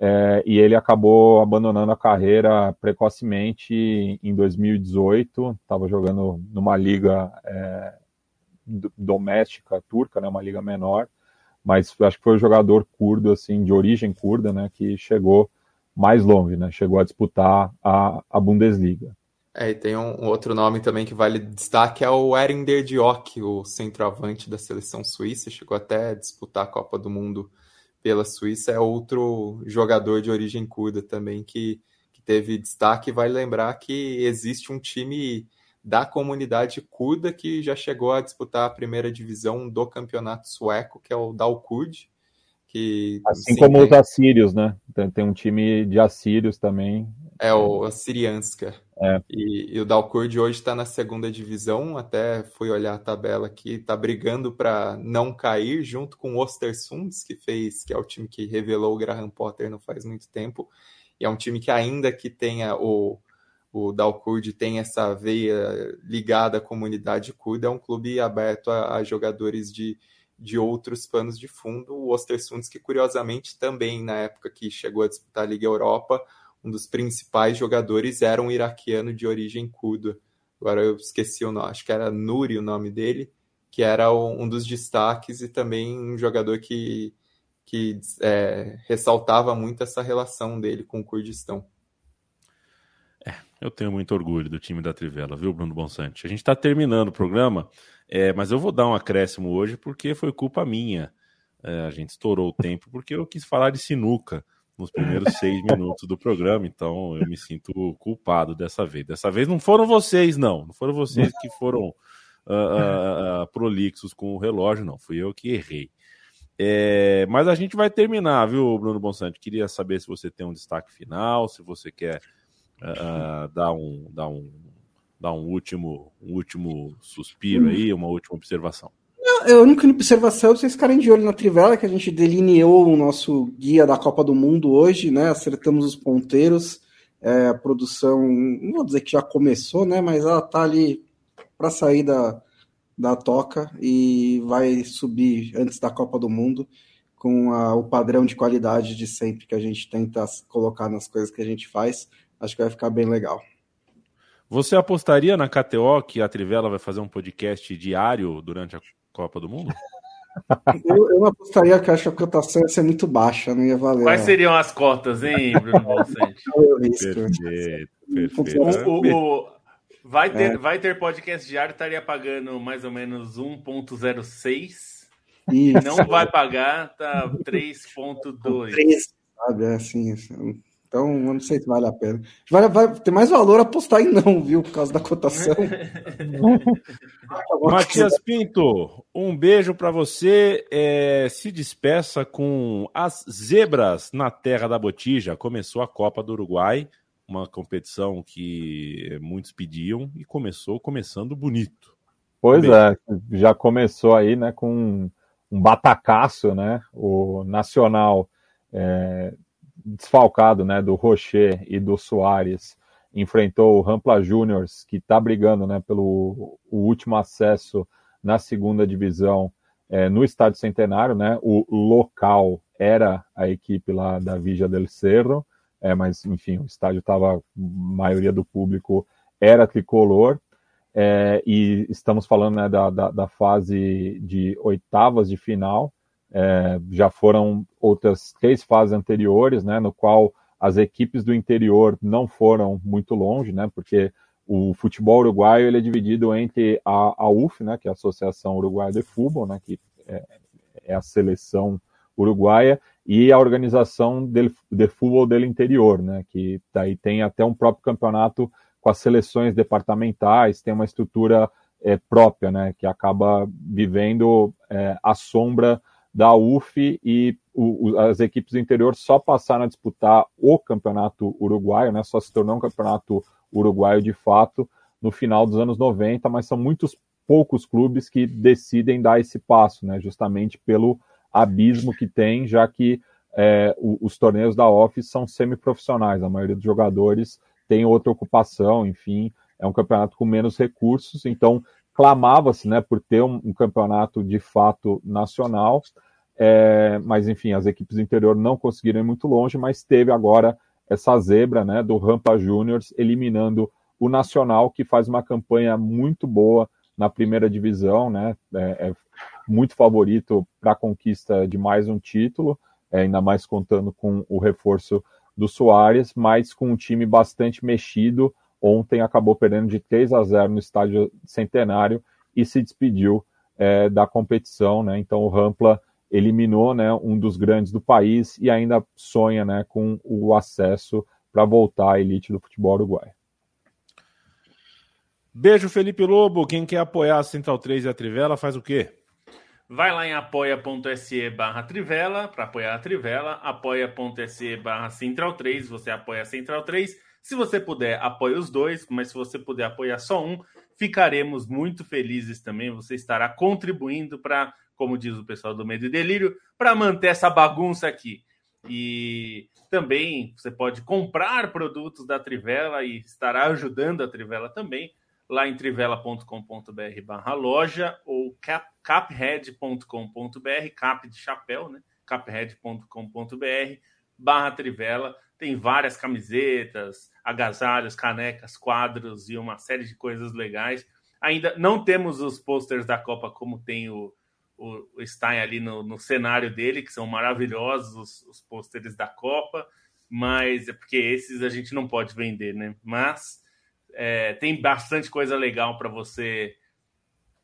é, e ele acabou abandonando a carreira precocemente em 2018, estava jogando numa liga é, doméstica turca, né, uma liga menor, mas acho que foi o jogador curdo, assim, de origem curda, né, que chegou mais longe, né? Chegou a disputar a, a Bundesliga. É, e tem um, um, outro nome também que vale destaque, é o Erinder Diok, o centroavante da seleção suíça, chegou até a disputar a Copa do Mundo pela Suíça, é outro jogador de origem curda também que, que teve destaque. Vale lembrar que existe um time da comunidade curda que já chegou a disputar a primeira divisão do campeonato sueco, que é o Dalkurd, que, assim sim, como os assírios, né? Tem, tem, um time de assírios também. É o Assirianska. É. E, e, o Dalkurd hoje está na segunda divisão. Até fui olhar a tabela aqui, está brigando para não cair junto com o Ostersunds, que fez, que é o time que revelou o Graham Potter não faz muito tempo. E é um time que ainda que tenha o o Dalkurd tem essa veia ligada à comunidade curda, é um clube aberto a, a jogadores de, de outros panos de fundo. O Ostersunds, que curiosamente também na época que chegou a disputar a Liga Europa, um dos principais jogadores era um iraquiano de origem curda. Agora eu esqueci o nome, acho que era Nuri o nome dele, que era um dos destaques e também um jogador que, que é, ressaltava muito essa relação dele com o Kurdistão. É, eu tenho muito orgulho do time da Trivela, viu, Bruno Bonsante? A gente está terminando o programa. É, mas eu vou dar um acréscimo hoje porque foi culpa minha. É, a gente estourou o tempo porque eu quis falar de sinuca nos primeiros seis minutos do programa, então eu me sinto culpado dessa vez. Dessa vez não foram vocês, não. Não foram vocês que foram uh, uh, uh, prolixos com o relógio, não. Fui eu que errei. É, mas a gente vai terminar, viu, Bruno Bonsante? Queria saber se você tem um destaque final, se você quer dar, um, dar um dar um último, um último suspiro aí, uma última observação. É a única observação é vocês ficarem de olho na Trivela, que a gente delineou o nosso guia da Copa do Mundo hoje, né? Acertamos os ponteiros. É, a produção, não vou dizer que já começou, né? Mas ela tá ali para sair da, da toca e vai subir antes da Copa do Mundo com a, o padrão de qualidade de sempre que a gente tenta colocar nas coisas que a gente faz. Acho que vai ficar bem legal. Você apostaria na KTO que a Trivela vai fazer um podcast diário durante a Copa do Mundo? Eu, eu apostaria que acho que a cotação ia ser muito baixa, não ia valer. Quais seriam as cotas, hein, Bruno Balsante? perfeito, perfeito. O, o, vai, ter, é. vai ter podcast diário, estaria pagando mais ou menos 1.06. Não vai pagar, tá 3.2. 3, sabe, é assim, assim então, eu não sei se vale a pena. Vai, vai ter mais valor apostar em não, viu? Por causa da cotação. Matias Pinto, um beijo para você. É, se despeça com as zebras na terra da Botija. Começou a Copa do Uruguai, uma competição que muitos pediam e começou começando bonito. Pois é, já começou aí, né, com um batacaço, né? O Nacional é, desfalcado né, do Rocher e do Soares, enfrentou o Rampla Juniors, que está brigando né, pelo último acesso na segunda divisão é, no Estádio Centenário. Né, o local era a equipe lá da Vija del Cerro, é, mas enfim, o estádio estava, maioria do público era tricolor. É, e estamos falando né, da, da, da, fase de oitavas de final, É, já foram outras três fases anteriores, né, no qual as equipes do interior não foram muito longe, né, porque o futebol uruguaio ele é dividido entre a, a UF, né, que é a Associação Uruguaia de Futebol, né, que é, é a seleção uruguaia, e a organização de, de futebol do interior, né, que daí tem até um próprio campeonato com as seleções departamentais, tem uma estrutura é, própria, né, que acaba vivendo é, à sombra da UF e o, as equipes do interior só passaram a disputar o campeonato uruguaio, né, só se tornou um campeonato uruguaio de fato no final dos anos 90, mas são muitos poucos clubes que decidem dar esse passo, né, justamente pelo abismo que tem, já que é, os torneios da OFF são semiprofissionais, a maioria dos jogadores tem outra ocupação, enfim, é um campeonato com menos recursos, então clamava-se né, por ter um, um, campeonato de fato nacional, é, mas enfim, as equipes do interior não conseguiram ir muito longe, mas teve agora essa zebra né, do Rampa Juniors eliminando o Nacional, que faz uma campanha muito boa na primeira divisão, né, é, é muito favorito para a conquista de mais um título, é, ainda mais contando com o reforço do Soares, mas com um time bastante mexido. Ontem acabou perdendo de 3 a 0 no estádio centenário e se despediu é, da competição. Né? Então o Rampla eliminou né, um dos grandes do país e ainda sonha né, com o acesso para voltar à elite do futebol uruguaio. Beijo, Felipe Lobo. Quem quer apoiar a Central 3 e a Trivela faz o quê? Vai lá em apoia.se barra Trivela para apoiar a Trivela, apoia.se barra Central 3, você apoia a Central 3. Se você puder, apoie os dois, mas se você puder apoiar só um, ficaremos muito felizes também. Você estará contribuindo para, como diz o pessoal do Medo e Delírio, para manter essa bagunça aqui. E também você pode comprar produtos da Trivela e estará ajudando a Trivela também lá em trivela.com.br barra loja ou cap, caphead.com.br, cap de chapéu, né? caphead.com.br barra trivela. Tem várias camisetas, agasalhos, canecas, quadros e uma série de coisas legais. Ainda não temos os posters da Copa como tem o, o, Stein ali no, no cenário dele, que são maravilhosos os, os pôsteres da Copa, mas é porque esses a gente não pode vender, né? Mas é, tem bastante coisa legal para você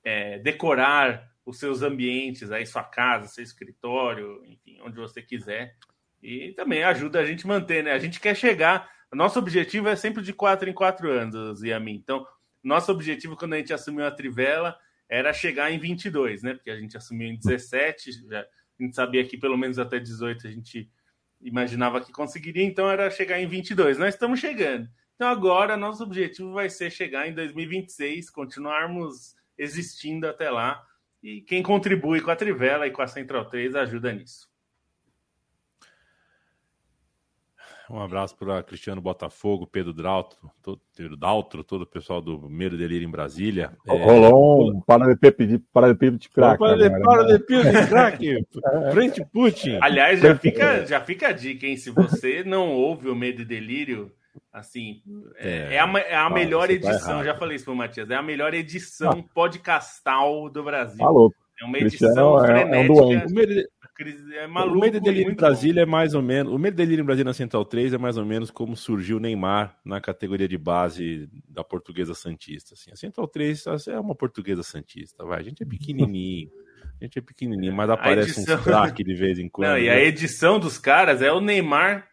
é, decorar os seus ambientes, aí sua casa, seu escritório, enfim, onde você quiser. E também ajuda a gente manter, né? A gente quer chegar. Nosso objetivo é sempre de quatro em quatro anos, a mim. Então, nosso objetivo quando a gente assumiu a Trivela era chegar em 22, né? Porque a gente assumiu em 17, já, a gente sabia que pelo menos até 18 a gente imaginava que conseguiria, então era chegar em 22. Nós estamos chegando. Então agora nosso objetivo vai ser chegar em 2026, continuarmos existindo até lá. E quem contribui com a Trivela e com a Central 3 ajuda nisso. Um abraço para Cristiano Botafogo, Pedro Daltro, todo, Pedro Daltro, todo o pessoal do Medo Delírio em Brasília. Rolou é... um paralelepípedo de crack. Paralelepípedo de crack, frente Putin. Aliás, já fica, já fica a dica, hein? Se você não ouve o Medo e Delírio, Assim, é, é a, é a melhor tá edição, tá já falei isso pro Matias, é a melhor edição ah. podcastal do Brasil. Falou. É uma edição é, frenética. É um é maluco, o Medo Delírio em Brasília bom. é mais ou menos. O Medo Delírio em Brasília na Central 3 é mais ou menos como surgiu o Neymar na categoria de base da portuguesa Santista. Assim. A Central 3 é uma portuguesa Santista, vai. A gente é pequenininho. A gente é pequenininho, mas aparece edição... um craque de vez em quando. Não, e a né? edição dos caras é o Neymar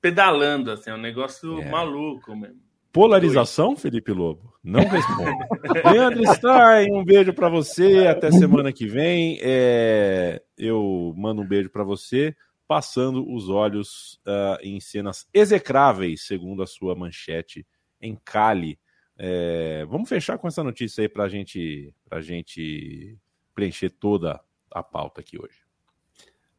pedalando, assim, é um negócio é. maluco mesmo. Polarização, Felipe Lobo? Não responde. Leandro Stein, um beijo para você. Até semana que vem. É, eu mando um beijo para você, passando os olhos uh, em cenas execráveis, segundo a sua manchete, em Cali. É, vamos fechar com essa notícia aí para gente, a gente preencher toda a pauta aqui hoje.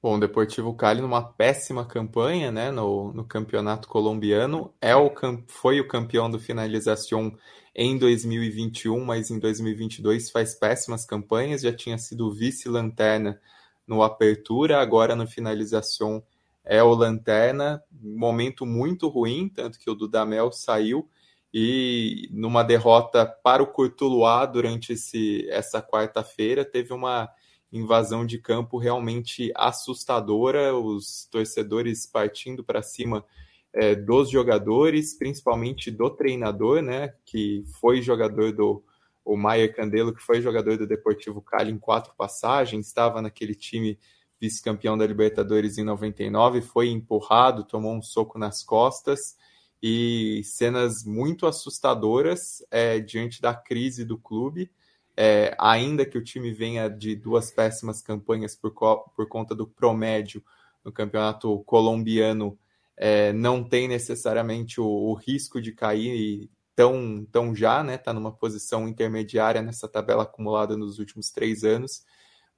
Bom, o Deportivo Cali numa péssima campanha, né, no, no campeonato colombiano, é o, foi o campeão do Finalização em 2021, mas em 2022 faz péssimas campanhas, já tinha sido vice-lanterna no Apertura, agora no Finalização é o Lanterna, momento muito ruim, tanto que o Dudamel saiu, e numa derrota para o Curtuluá durante esse, essa quarta-feira, teve uma invasão de campo realmente assustadora, os torcedores partindo para cima é, dos jogadores, principalmente do treinador, né, que foi jogador do o Maier Candelo, que foi jogador do Deportivo Cali em quatro passagens, estava naquele time vice-campeão da Libertadores em 99, foi empurrado, tomou um soco nas costas e cenas muito assustadoras é, diante da crise do clube. É, ainda que o time venha de duas péssimas campanhas por, por conta do promédio no campeonato colombiano, é, não tem necessariamente o, o, risco de cair tão, tão já, né? Está numa posição intermediária nessa tabela acumulada nos últimos três anos,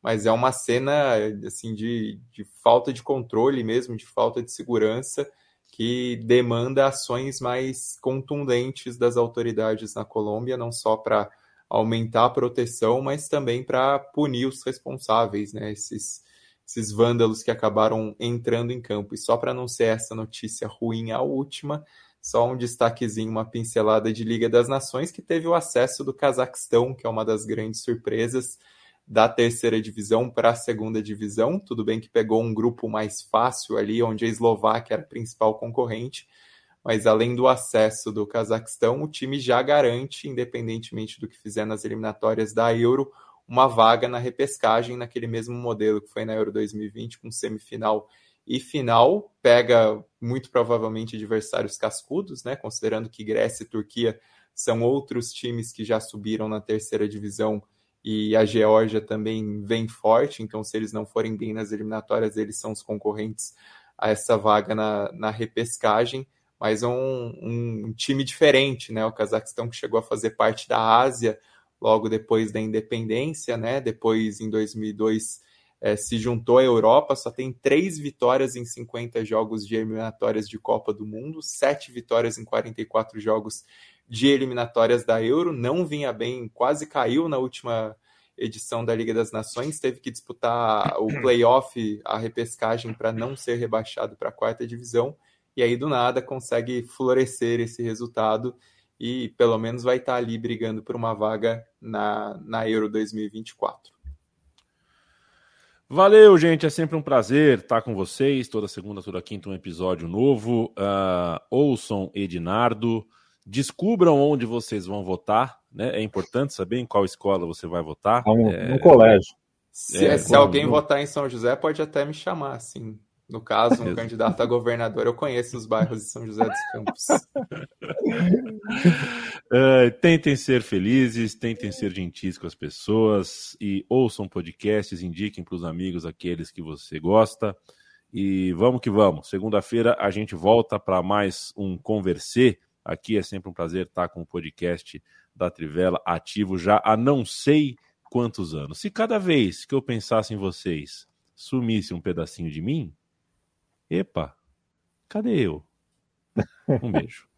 mas é uma cena assim de, de falta de controle mesmo, de falta de segurança que demanda ações mais contundentes das autoridades na Colômbia, não só para aumentar a proteção, mas também para punir os responsáveis, né? Esses, esses vândalos que acabaram entrando em campo. E só para não ser essa notícia ruim a última, só um destaquezinho, uma pincelada de Liga das Nações, que teve o acesso do Cazaquistão, que é uma das grandes surpresas da terceira divisão para a segunda divisão. Tudo bem que pegou um grupo mais fácil ali, onde a Eslováquia era a principal concorrente, mas além do acesso do Cazaquistão, o time já garante, independentemente do que fizer nas eliminatórias da Euro, uma vaga na repescagem naquele mesmo modelo que foi na Euro 2020, com semifinal e final. Pega muito provavelmente adversários cascudos, né? Considerando que Grécia e Turquia são outros times que já subiram na terceira divisão e a Geórgia também vem forte, então se eles não forem bem nas eliminatórias, eles são os concorrentes a essa vaga na, na repescagem, mas um, um, time diferente, né? O Cazaquistão que chegou a fazer parte da Ásia logo depois da independência, né? Depois, em 2002, é, se juntou à Europa, só tem três vitórias em 50 jogos de eliminatórias de Copa do Mundo, sete vitórias em 44 jogos de eliminatórias da Euro, não vinha bem, quase caiu na última edição da Liga das Nações, teve que disputar o playoff, a repescagem para não ser rebaixado para a quarta divisão, e aí do nada consegue florescer esse resultado e pelo menos vai estar ali brigando por uma vaga na, na Euro 2024. Valeu, gente. É sempre um prazer estar com vocês. Toda segunda, toda quinta, um episódio novo. Uh, ouçam Edinardo. Descubram onde vocês vão votar. Né? É importante saber em qual escola você vai votar. No, é... no colégio. Se, é, se alguém no... votar em São José, pode até me chamar, assim. No caso, um candidato a governador, eu conheço os bairros de São José dos Campos. uh, tentem ser felizes, tentem ser gentis com as pessoas e ouçam podcasts, indiquem para os amigos aqueles que você gosta. E vamos que vamos. Segunda-feira a gente volta para mais um Conversê. Aqui é sempre um prazer estar com o podcast da Trivela ativo já há não sei quantos anos. Se cada vez que eu pensasse em vocês sumisse um pedacinho de mim, Epa, cadê eu? Um beijo.